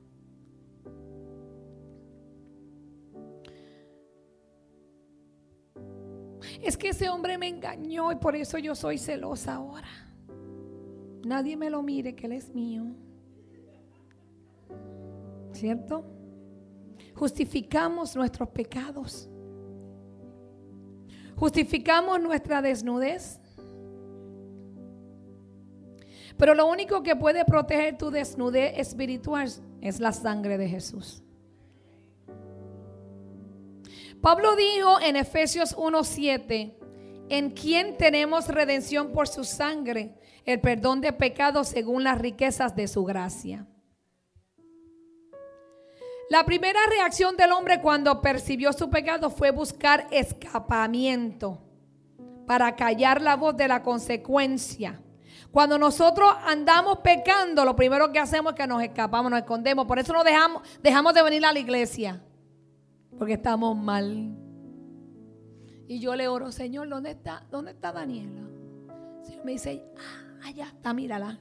Es que ese hombre me engañó y por eso yo soy celosa ahora. Nadie me lo mire que él es mío. ¿Cierto? Justificamos nuestros pecados. Justificamos nuestra desnudez. Pero lo único que puede proteger tu desnudez espiritual es la sangre de Jesús. Pablo dijo en Efesios 1:7, en quien tenemos redención por su sangre, el perdón de pecados según las riquezas de su gracia. La primera reacción del hombre cuando percibió su pecado fue buscar escapamiento para callar la voz de la consecuencia. Cuando nosotros andamos pecando, lo primero que hacemos es que nos escapamos, nos escondemos. Por eso no dejamos, dejamos de venir a la iglesia. Porque estamos mal. Y yo le oro, Señor, ¿dónde está? ¿Dónde está Daniela? El Señor me dice, ah, allá está, mírala.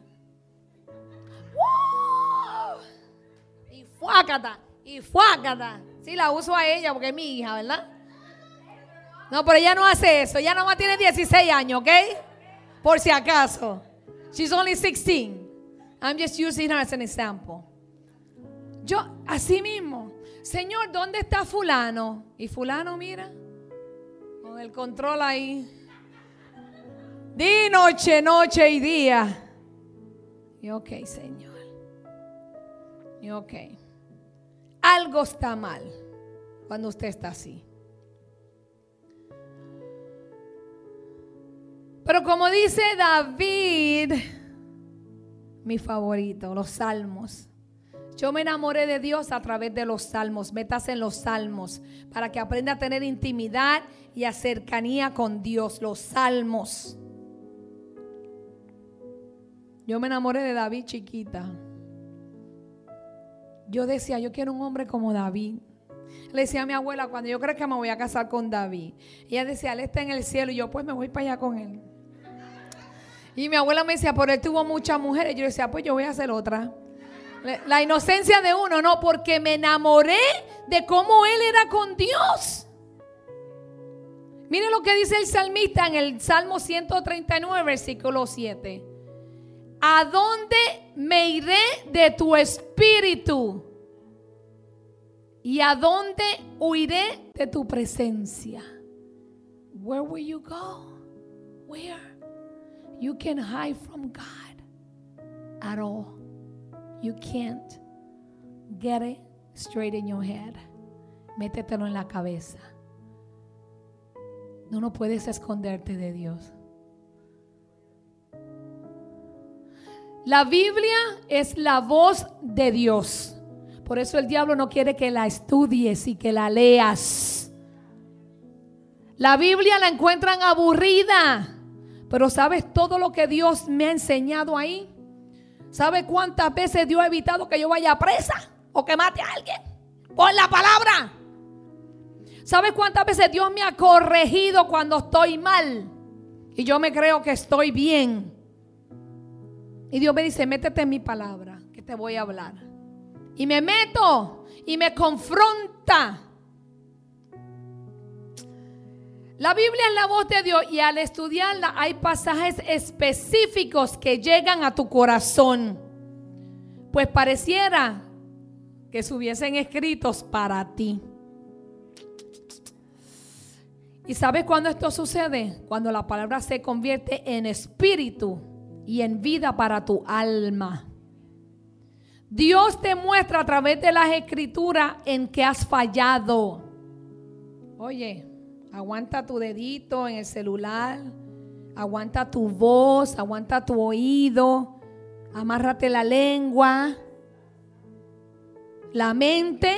Y fuácata, y fuácata. Sí, la uso a ella porque es mi hija, ¿verdad? No, pero ella no hace eso. Ella nomás tiene 16 años, ¿ok? Por si acaso. She's only 16. I'm just using her as an example. Yo, así mismo, Señor, ¿dónde está fulano? Y fulano, mira, con el control ahí. Di noche, noche y día. Y ok, Señor. Y ok. Algo está mal cuando usted está así. Pero como dice David, mi favorito, los salmos. Yo me enamoré de Dios a través de los salmos. Metas en los salmos para que aprenda a tener intimidad y a cercanía con Dios. Los salmos. Yo me enamoré de David chiquita. Yo decía, yo quiero un hombre como David. Le decía a mi abuela, cuando yo que me voy a casar con David. Ella decía, él está en el cielo y yo pues me voy para allá con él. Y mi abuela me decía, por él tuvo muchas mujeres. Yo decía, pues yo voy a hacer otra. La inocencia de uno, no, porque me enamoré de cómo él era con Dios. Mire lo que dice el salmista en el Salmo 139, versículo 7. ¿A dónde me iré de tu espíritu? ¿Y a dónde huiré de tu presencia? Where will you go? Where? You can hide from God at all. You can't get it straight in your head. Métetelo en la cabeza. No, no puedes esconderte de Dios. La Biblia es la voz de Dios. Por eso el diablo no quiere que la estudies y que la leas. La Biblia la encuentran aburrida. Pero ¿sabes todo lo que Dios me ha enseñado ahí? ¿Sabe cuántas veces Dios ha evitado que yo vaya a presa o que mate a alguien? Por la palabra. ¿Sabe cuántas veces Dios me ha corregido cuando estoy mal? Y yo me creo que estoy bien. Y Dios me dice, métete en mi palabra, que te voy a hablar. Y me meto y me confronta. La Biblia es la voz de Dios y al estudiarla hay pasajes específicos que llegan a tu corazón. Pues pareciera que estuviesen escritos para ti. ¿Y sabes cuándo esto sucede? Cuando la palabra se convierte en espíritu y en vida para tu alma. Dios te muestra a través de las escrituras en que has fallado. Oye, Aguanta tu dedito en el celular. Aguanta tu voz, aguanta tu oído. Amárrate la lengua. La mente.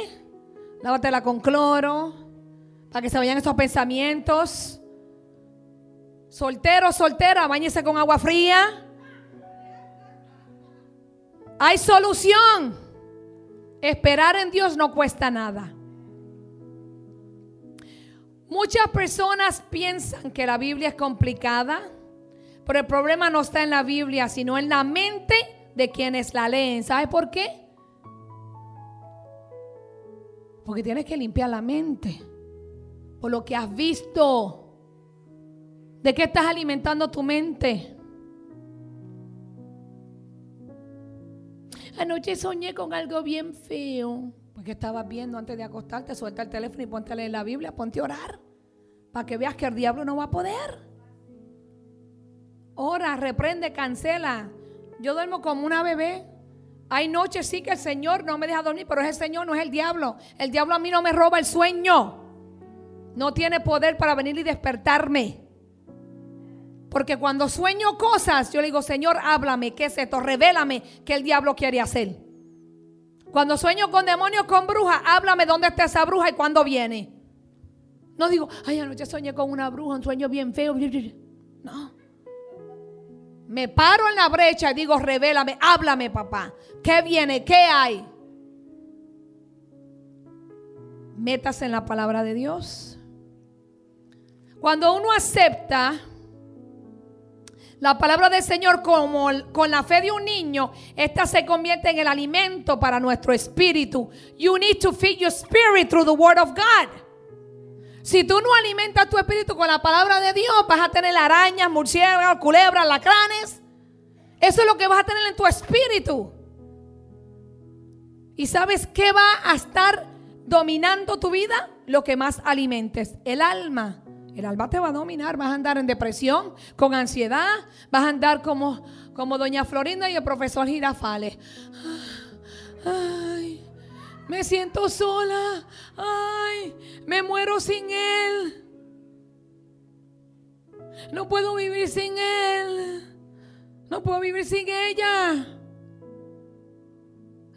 Lávatela con cloro. Para que se vayan esos pensamientos. Soltero, soltera, bañese con agua fría. Hay solución. Esperar en Dios no cuesta nada. Muchas personas piensan que la Biblia es complicada, pero el problema no está en la Biblia, sino en la mente de quienes la leen. ¿Sabes por qué? Porque tienes que limpiar la mente por lo que has visto. ¿De qué estás alimentando tu mente? Anoche soñé con algo bien feo. Porque estabas viendo antes de acostarte? Suelta el teléfono y ponte a leer la Biblia, ponte a orar. Para que veas que el diablo no va a poder. Ora, reprende, cancela. Yo duermo como una bebé. Hay noches sí que el Señor no me deja dormir, pero es el Señor, no es el diablo. El diablo a mí no me roba el sueño. No tiene poder para venir y despertarme. Porque cuando sueño cosas, yo le digo, Señor, háblame, ¿qué es esto? Revélame qué el diablo quiere hacer. Cuando sueño con demonios, con brujas, háblame dónde está esa bruja y cuándo viene. No digo, ay, anoche soñé con una bruja, un sueño bien feo. No. Me paro en la brecha y digo, revélame, háblame, papá. ¿Qué viene? ¿Qué hay? Métase en la palabra de Dios. Cuando uno acepta la palabra del Señor como con la fe de un niño, esta se convierte en el alimento para nuestro espíritu. You need to feed your spirit through the word of God. Si tú no alimentas tu espíritu con la palabra de Dios, vas a tener arañas, murciélagos, culebras, lacranes. Eso es lo que vas a tener en tu espíritu. ¿Y sabes qué va a estar dominando tu vida? Lo que más alimentes, el alma. El alma te va a dominar, vas a andar en depresión, con ansiedad, vas a andar como, como doña Florinda y el profesor Girafales. Ay, me siento sola. Ay, me muero sin él. No puedo vivir sin él. No puedo vivir sin ella.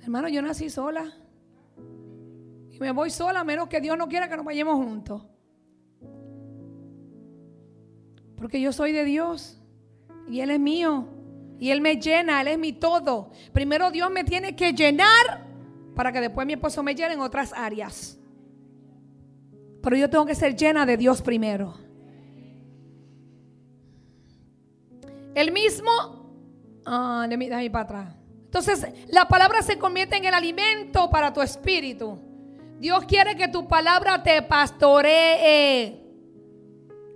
Hermano, yo nací sola. Y me voy sola a menos que Dios no quiera que nos vayamos juntos. Porque yo soy de Dios y Él es mío. Y Él me llena, Él es mi todo. Primero Dios me tiene que llenar para que después mi esposo me llene en otras áreas. Pero yo tengo que ser llena de Dios primero. El mismo, ah, de ahí para atrás. Entonces, la palabra se convierte en el alimento para tu espíritu. Dios quiere que tu palabra te pastoree.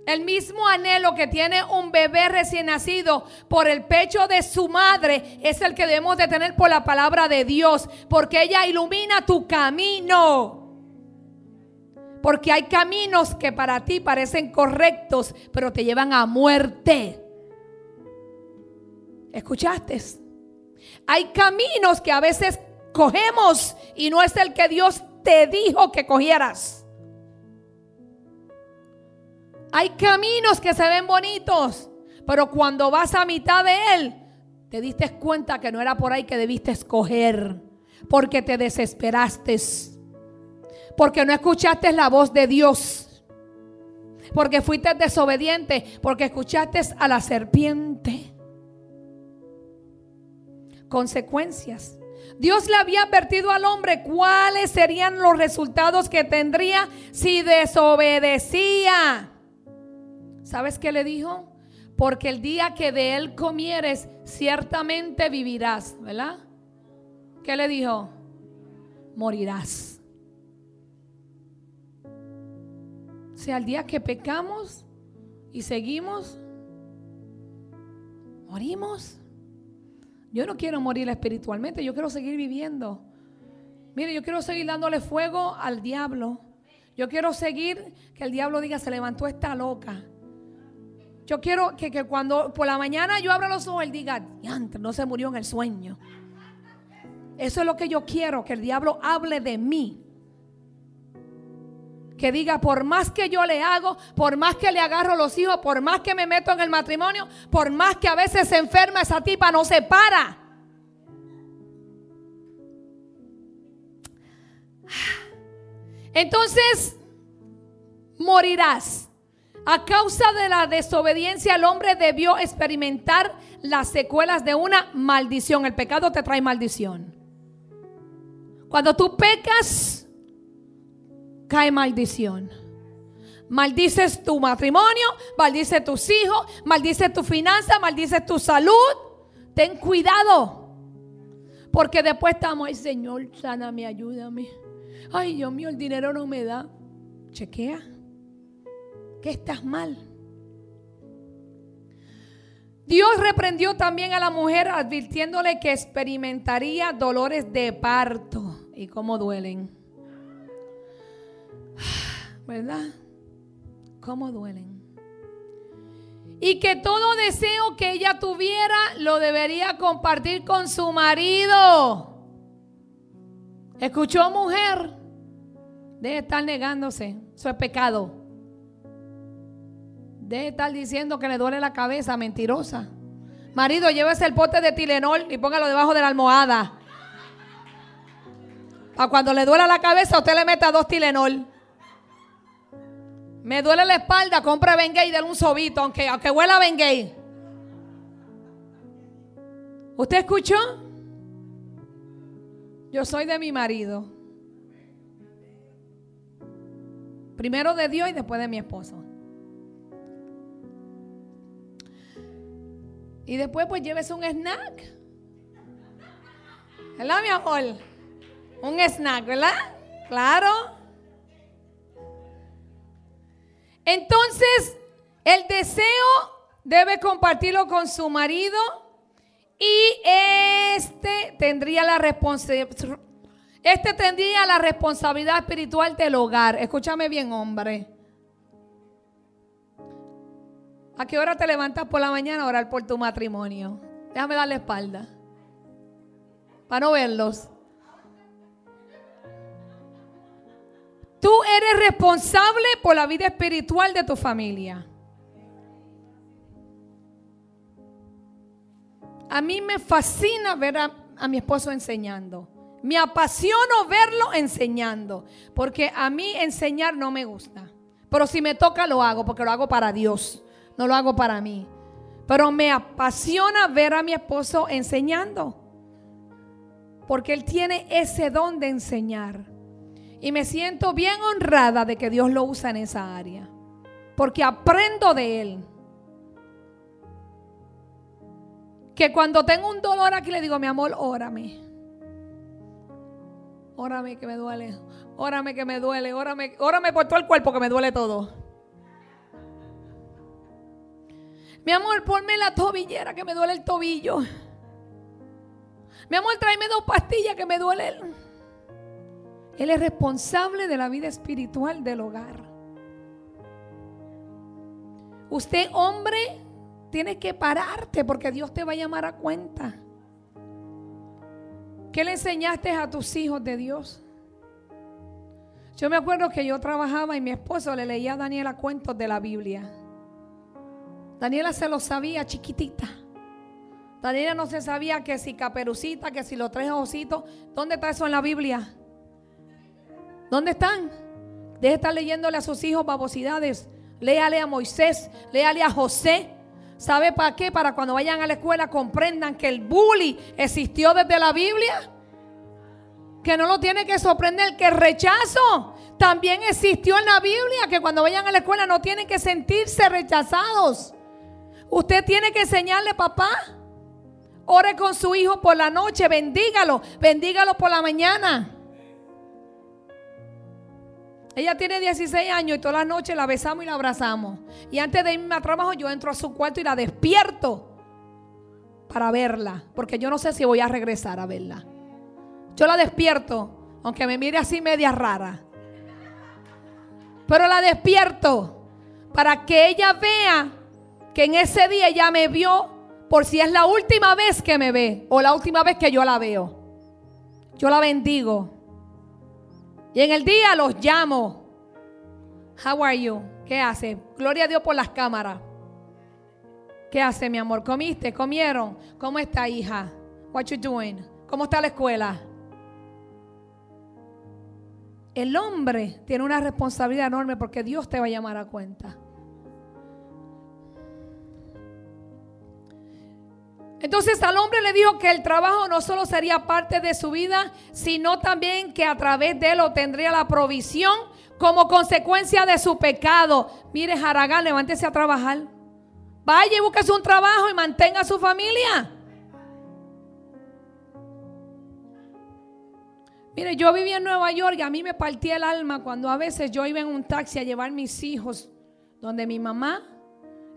El mismo anhelo que tiene un bebé recién nacido por el pecho de su madre es el que debemos de tener por la palabra de Dios, porque ella ilumina tu camino. Porque hay caminos que para ti parecen correctos, pero te llevan a muerte. ¿Escuchaste? Hay caminos que a veces cogemos y no es el que Dios te dijo que cogieras. Hay caminos que se ven bonitos, pero cuando vas a mitad de él, te diste cuenta que no era por ahí que debiste escoger, porque te desesperaste, porque no escuchaste la voz de Dios, porque fuiste desobediente, porque escuchaste a la serpiente. Consecuencias. Dios le había advertido al hombre cuáles serían los resultados que tendría si desobedecía. ¿Sabes qué le dijo? Porque el día que de él comieres, ciertamente vivirás, ¿verdad? ¿Qué le dijo? Morirás. O sea, el día que pecamos y seguimos, morimos. Yo no quiero morir espiritualmente, yo quiero seguir viviendo. Mire, yo quiero seguir dándole fuego al diablo. Yo quiero seguir que el diablo diga, se levantó esta loca. Yo quiero que, cuando por la mañana yo abra los ojos, él diga, no se murió en el sueño. Eso es lo que yo quiero, que el diablo hable de mí. Que diga, por más que yo le hago, por más que le agarro los hijos, por más que me meto en el matrimonio, por más que a veces se enferma esa tipa, no se para. Entonces, morirás. A causa de la desobediencia, el hombre debió experimentar las secuelas de una maldición. El pecado te trae maldición. Cuando tú pecas, cae maldición. Maldices tu matrimonio, maldices tus hijos, maldices tu finanza, maldices tu salud. Ten cuidado. Porque después estamos, ay Señor, sáname, ayúdame. Ay Dios mío, el dinero no me da. Chequea que estás mal. Dios reprendió también a la mujer advirtiéndole que experimentaría dolores de parto. ¿Y cómo duelen? ¿Verdad? ¿Cómo duelen? Y que todo deseo que ella tuviera lo debería compartir con su marido. ¿Escuchó mujer? Debe estar negándose. Eso es pecado. De estar diciendo que le duele la cabeza, mentirosa. Marido, llévese el pote de Tilenol y póngalo debajo de la almohada. A cuando le duela la cabeza, usted le meta dos Tilenol. Me duele la espalda, compre Bengay y dale un sobito, aunque, aunque huela Bengay. ¿Usted escuchó? Yo soy de mi marido. Primero de Dios y después de mi esposo. Y después pues llévese un snack. ¿Verdad, mi amor? Un snack, ¿verdad? Claro. Entonces, el deseo debe compartirlo con su marido y este tendría la responsabilidad este tendría la responsabilidad espiritual del hogar. Escúchame bien, hombre. ¿A qué hora te levantas por la mañana a orar por tu matrimonio? Déjame darle espalda. Para no verlos. Tú eres responsable por la vida espiritual de tu familia. A mí me fascina ver a, mi esposo enseñando. Me apasiono verlo enseñando. Porque a mí enseñar no me gusta. Pero si me toca lo hago porque lo hago para Dios. No lo hago para mí. Pero me apasiona ver a mi esposo enseñando. Porque él tiene ese don de enseñar. Y me siento bien honrada de que Dios lo usa en esa área. Porque aprendo de él. Que cuando tengo un dolor aquí le digo, mi amor, órame. Órame que me duele. Órame que me duele. Órame, órame por todo el cuerpo que me duele todo. Mi amor, ponme la tobillera que me duele el tobillo. Mi amor, tráeme dos pastillas que me duele. Él es responsable de la vida espiritual del hogar. Usted, hombre, Tienes que pararte porque Dios te va a llamar a cuenta. ¿Qué le enseñaste a tus hijos de Dios? Yo me acuerdo que yo trabajaba y mi esposo le leía a Daniela cuentos de la Biblia. Daniela se lo sabía chiquitita. Daniela no se sabía que si caperucita, que si los tres ositos. ¿Dónde está eso en la Biblia? ¿Dónde están? Deje estar leyéndole a sus hijos babosidades. Léale a Moisés, léale a José. ¿Sabe para qué? Para cuando vayan a la escuela comprendan que el bully existió desde la Biblia. Que no lo tiene que sorprender, que el rechazo también existió en la Biblia, que cuando vayan a la escuela no tienen que sentirse rechazados. Usted tiene que enseñarle, papá, ore con su hijo por la noche, bendígalo, bendígalo por la mañana. Ella tiene 16 años y todas las noches la besamos y la abrazamos. Y antes de irme a trabajo yo entro a su cuarto y la despierto para verla. Porque yo no sé si voy a regresar a verla. Yo la despierto, aunque me mire así media rara. Pero la despierto para que ella vea que en ese día ella me vio por si es la última vez que me ve o la última vez que yo la veo. Yo la bendigo. Y en el día los llamo. How are you? ¿Qué hace? Gloria a Dios por las cámaras. ¿Qué hace, mi amor? ¿Comiste? ¿Comieron? ¿Cómo está, hija? What you doing? ¿Cómo está la escuela? El hombre tiene una responsabilidad enorme porque Dios te va a llamar a cuenta. Entonces al hombre le dijo que el trabajo no solo sería parte de su vida, sino también que a través de él obtendría la provisión como consecuencia de su pecado. Mire, Haragán, levántese a trabajar. Vaya y búsquese un trabajo y mantenga a su familia. Mire, yo vivía en Nueva York y a mí me partía el alma cuando a veces yo iba en un taxi a llevar mis hijos donde mi mamá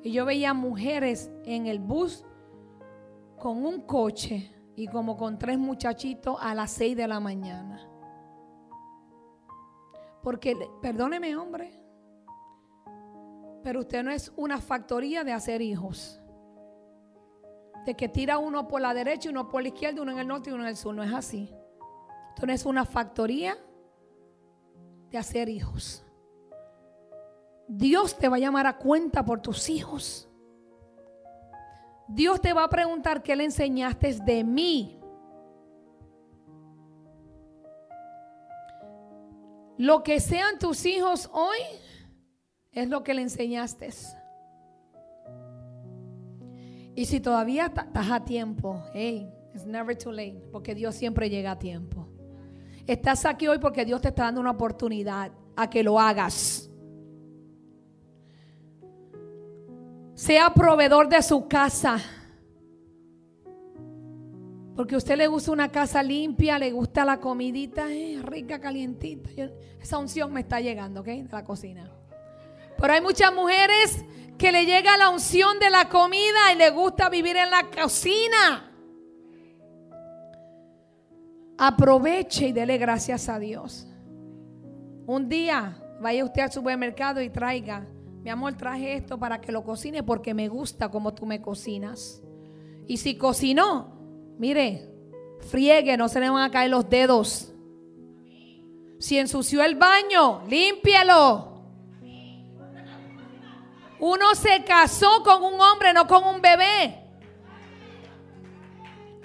y yo veía mujeres en el bus con un coche y como con tres muchachitos a las seis de la mañana. Porque, perdóneme hombre, pero usted no es una factoría de hacer hijos. De que tira uno por la derecha uno por la izquierda, uno en el norte y uno en el sur. No es así. Usted no es una factoría de hacer hijos. Dios te va a llamar a cuenta por tus hijos. Dios te va a preguntar qué le enseñaste de mí. Lo que sean tus hijos hoy es lo que le enseñaste. Y si todavía estás a tiempo, hey, it's never too late, porque Dios siempre llega a tiempo. Estás aquí hoy porque Dios te está dando una oportunidad a que lo hagas. Sea proveedor de su casa. Porque a usted le gusta una casa limpia, le gusta la comidita eh, rica, calientita. esa unción me está llegando, ¿ok? De la cocina. Pero hay muchas mujeres que le llega la unción de la comida y le gusta vivir en la cocina. Aproveche y dele gracias a Dios. Un día vaya usted al supermercado y traiga, mi amor, traje esto para que lo cocine porque me gusta como tú me cocinas. Y si cocinó, mire, friegue, no se le van a caer los dedos. Si ensució el baño, límpielo. Uno se casó con un hombre, no con un bebé.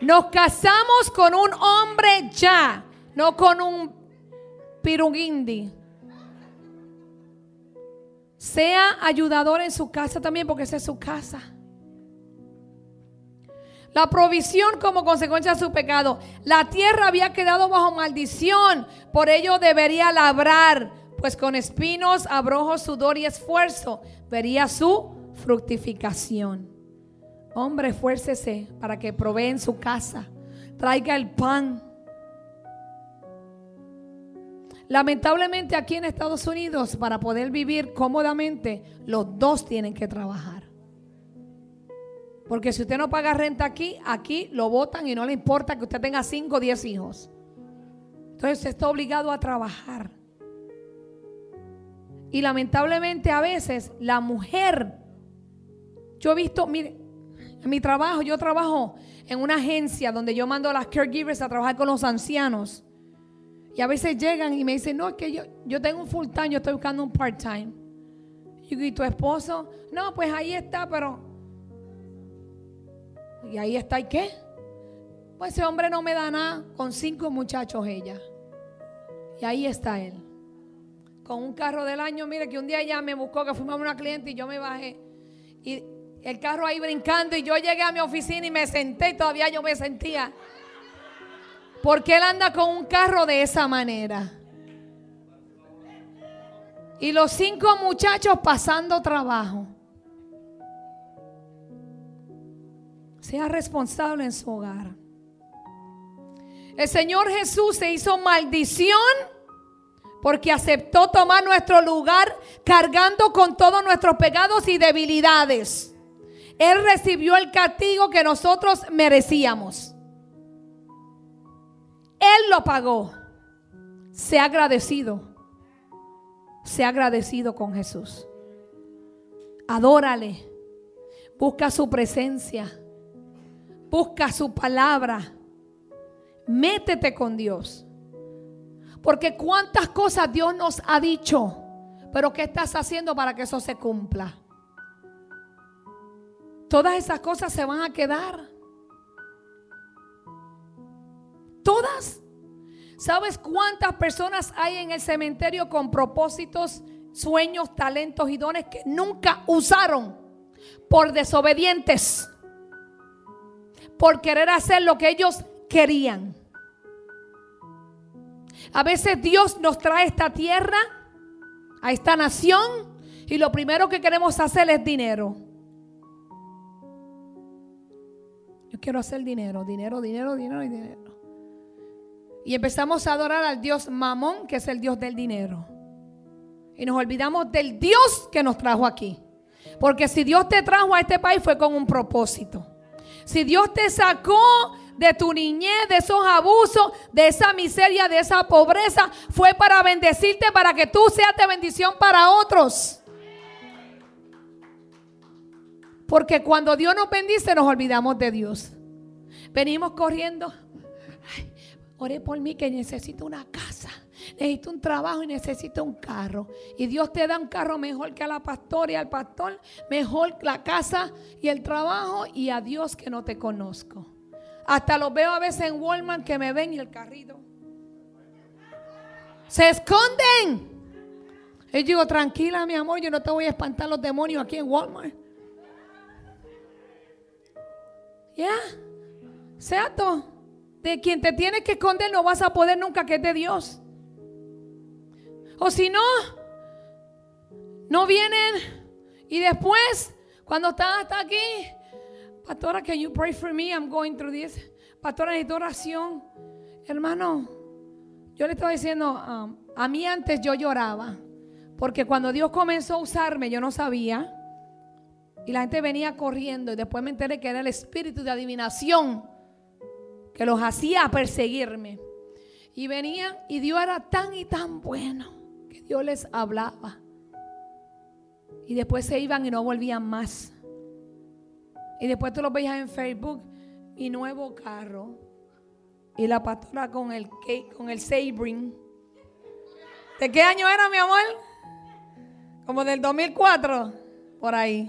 Nos casamos con un hombre ya, no con un piruguindi. Sea ayudador en su casa también, porque esa es su casa. La provisión como consecuencia de su pecado. La tierra había quedado bajo maldición, por ello debería labrar, pues con espinos, abrojos, sudor y esfuerzo vería su fructificación. Hombre, esfuércese para que provee en su casa. Traiga el pan. Lamentablemente aquí en Estados Unidos, para poder vivir cómodamente, los dos tienen que trabajar. Porque si usted no paga renta aquí, aquí lo votan y no le importa que usted tenga 5 o 10 hijos. Entonces está obligado a trabajar. Y lamentablemente a veces la mujer, yo he visto, mire, en mi trabajo, yo trabajo en una agencia donde yo mando a las caregivers a trabajar con los ancianos. Y a veces llegan y me dicen, no, es que yo, yo tengo un full time, yo estoy buscando un part time. Y tu esposo, no, pues ahí está, pero... ¿Y ahí está y qué? Pues ese hombre no me da nada con cinco muchachos ella. Y ahí está él. Con un carro del año, mire que un día ella me buscó que fuimos a una cliente y yo me bajé. Y el carro ahí brincando y yo llegué a mi oficina y me senté y todavía yo me sentía. Porque él anda con un carro de esa manera. Y los cinco muchachos pasando trabajo. Sea responsable en su hogar. El Señor Jesús se hizo maldición porque aceptó tomar nuestro lugar cargando con todos nuestros pecados y debilidades. Él recibió el castigo que nosotros merecíamos. Él lo pagó. Sea agradecido. Sea agradecido con Jesús. Adórale. Busca su presencia. Busca su palabra. Métete con Dios. Porque cuántas cosas Dios nos ha dicho. Pero ¿qué estás haciendo para que eso se cumpla? Todas esas cosas se van a quedar. Todas. ¿Sabes cuántas personas hay en el cementerio con propósitos, sueños, talentos y dones que nunca usaron por desobedientes? Por querer hacer lo que ellos querían. A veces Dios nos trae esta tierra, a esta nación, y lo primero que queremos hacer es dinero. Yo quiero hacer dinero, dinero, dinero, dinero y dinero. Y empezamos a adorar al Dios Mamón, que es el Dios del dinero. Y nos olvidamos del Dios que nos trajo aquí. Porque si Dios te trajo a este país fue con un propósito. Si Dios te sacó de tu niñez, de esos abusos, de esa miseria, de esa pobreza, fue para bendecirte, para que tú seas de bendición para otros. Porque cuando Dios nos bendice nos olvidamos de Dios. Venimos corriendo. Ore por mí que necesito una casa, necesito un trabajo y necesito un carro. Y Dios te da un carro mejor que a la pastora y al pastor, mejor la casa y el trabajo y a Dios que no te conozco. Hasta los veo a veces en Walmart que me ven y el carrito. Se esconden. Y digo, tranquila, mi amor, yo no te voy a espantar los demonios aquí en Walmart. Ya, cierto. De quien te tienes que esconder no vas a poder nunca que es de Dios. O si no, no vienen y después, cuando están hasta aquí, pastora, can you pray for me? I'm going through this. Pastora, necesito oración. Hermano, yo le estaba diciendo, um, a mí antes yo lloraba, porque cuando Dios comenzó a usarme, yo no sabía. Y la gente venía corriendo y después me enteré que era el espíritu de adivinación que los hacía perseguirme. Y venían y Dios era tan y tan bueno que Dios les hablaba. Y después se iban y no volvían más. Y después tú los veías en Facebook, mi nuevo carro. Y la pastora con el con el Sabring. ¿De qué año era, mi amor? Como del 2004, por ahí.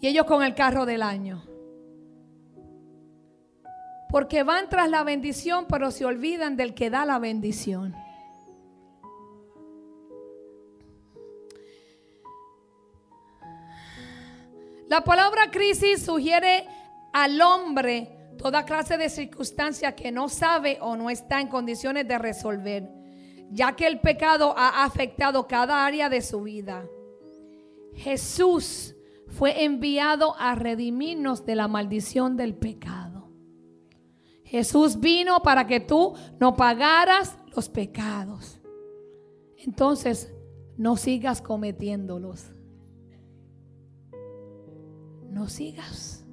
Y ellos con el carro del año. Porque van tras la bendición, pero se olvidan del que da la bendición. La palabra crisis sugiere al hombre toda clase de circunstancia que no sabe o no está en condiciones de resolver, ya que el pecado ha afectado cada área de su vida. Jesús fue enviado a redimirnos de la maldición del pecado. Jesús vino para que tú no pagaras los pecados. Entonces, no sigas cometiéndolos no sigas.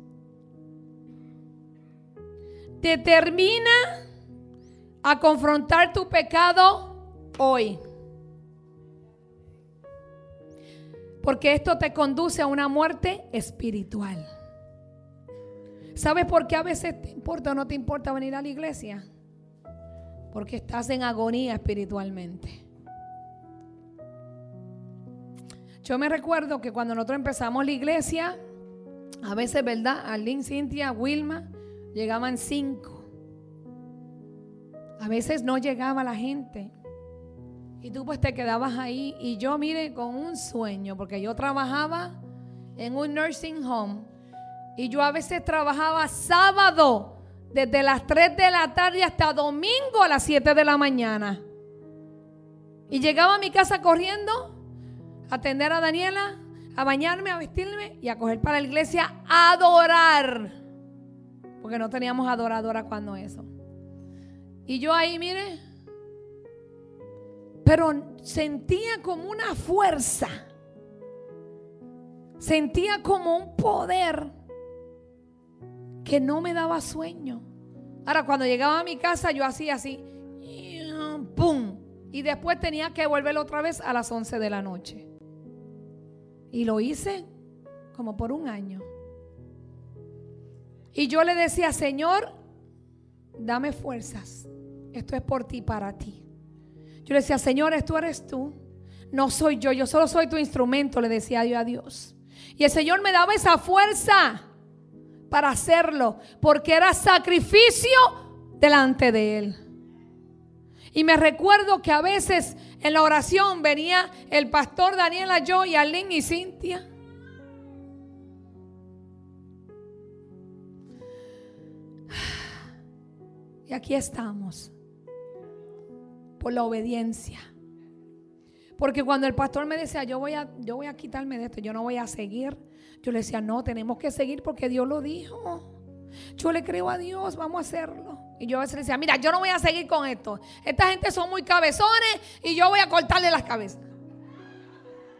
Determina a confrontar tu pecado hoy. Porque esto te conduce a una muerte espiritual. ¿Sabes por qué a veces te importa o no te importa venir a la iglesia? Porque estás en agonía espiritualmente. Yo me recuerdo que cuando nosotros empezamos la iglesia, a veces, ¿verdad? Arlene, Cintia, Wilma, llegaban cinco. A veces no llegaba la gente. Y tú pues te quedabas ahí. Y yo, mire, con un sueño, porque yo trabajaba en un nursing home. Y yo a veces trabajaba sábado, desde las 3 de la tarde hasta domingo a las 7 de la mañana. Y llegaba a mi casa corriendo a atender a Daniela, a bañarme, a vestirme y a coger para la iglesia a adorar. Porque no teníamos adoradora cuando eso. Y yo ahí, mire, pero sentía como una fuerza. Sentía como un poder que no me daba sueño. Ahora, cuando llegaba a mi casa, yo hacía así, ¡pum! Y después tenía que volver otra vez a las 11 de la noche. Y lo hice como por un año. Y yo le decía, Señor, dame fuerzas. Esto es por ti, para ti. Yo le decía, Señor, esto eres tú. No soy yo, yo solo soy tu instrumento, le decía yo a Dios. Y el Señor me daba esa fuerza para hacerlo, porque era sacrificio delante de Él. Y me recuerdo que a veces en la oración venía el pastor Daniela, yo y Arlene y Cintia. Y aquí estamos. Por la obediencia. Porque cuando el pastor me decía, yo voy a, yo voy a quitarme de esto, yo no voy a seguir. Yo le decía, no, tenemos que seguir porque Dios lo dijo. Yo le creo a Dios, vamos a hacerlo. Y yo a veces le decía, mira, yo no voy a seguir con esto. Esta gente son muy cabezones y yo voy a cortarle las cabezas.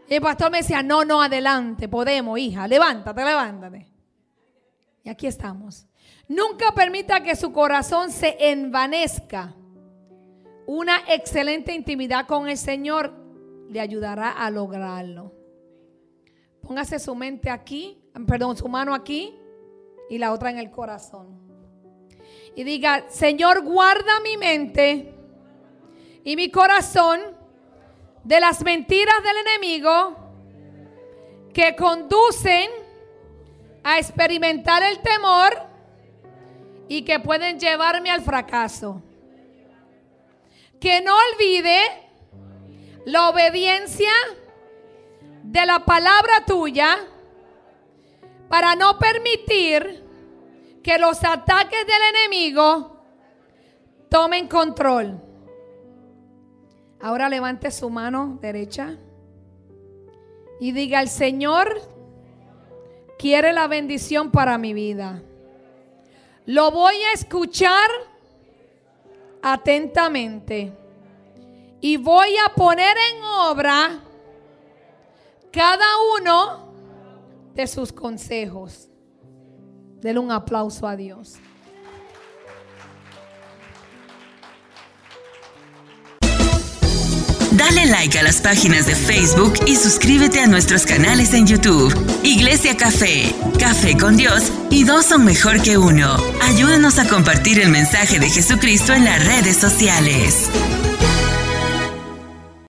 Y el pastor me decía, no, no, adelante, podemos, hija, levántate, levántate. Y aquí estamos. Nunca permita que su corazón se envanezca. Una excelente intimidad con el Señor le ayudará a lograrlo. Póngase su mente aquí, perdón, su mano aquí y la otra en el corazón. Y diga, Señor, guarda mi mente y mi corazón de las mentiras del enemigo que conducen a experimentar el temor y que pueden llevarme al fracaso. Que no olvide la obediencia de la palabra tuya para no permitir que los ataques del enemigo tomen control. Ahora levante su mano derecha y diga, el Señor quiere la bendición para mi vida. Lo voy a escuchar atentamente y voy a poner en obra cada uno de sus consejos. Denle un aplauso a Dios. Dale like a las páginas de Facebook y suscríbete a nuestros canales en YouTube. Iglesia Café, Café con Dios y dos son mejor que uno. Ayúdanos a compartir el mensaje de Jesucristo en las redes sociales.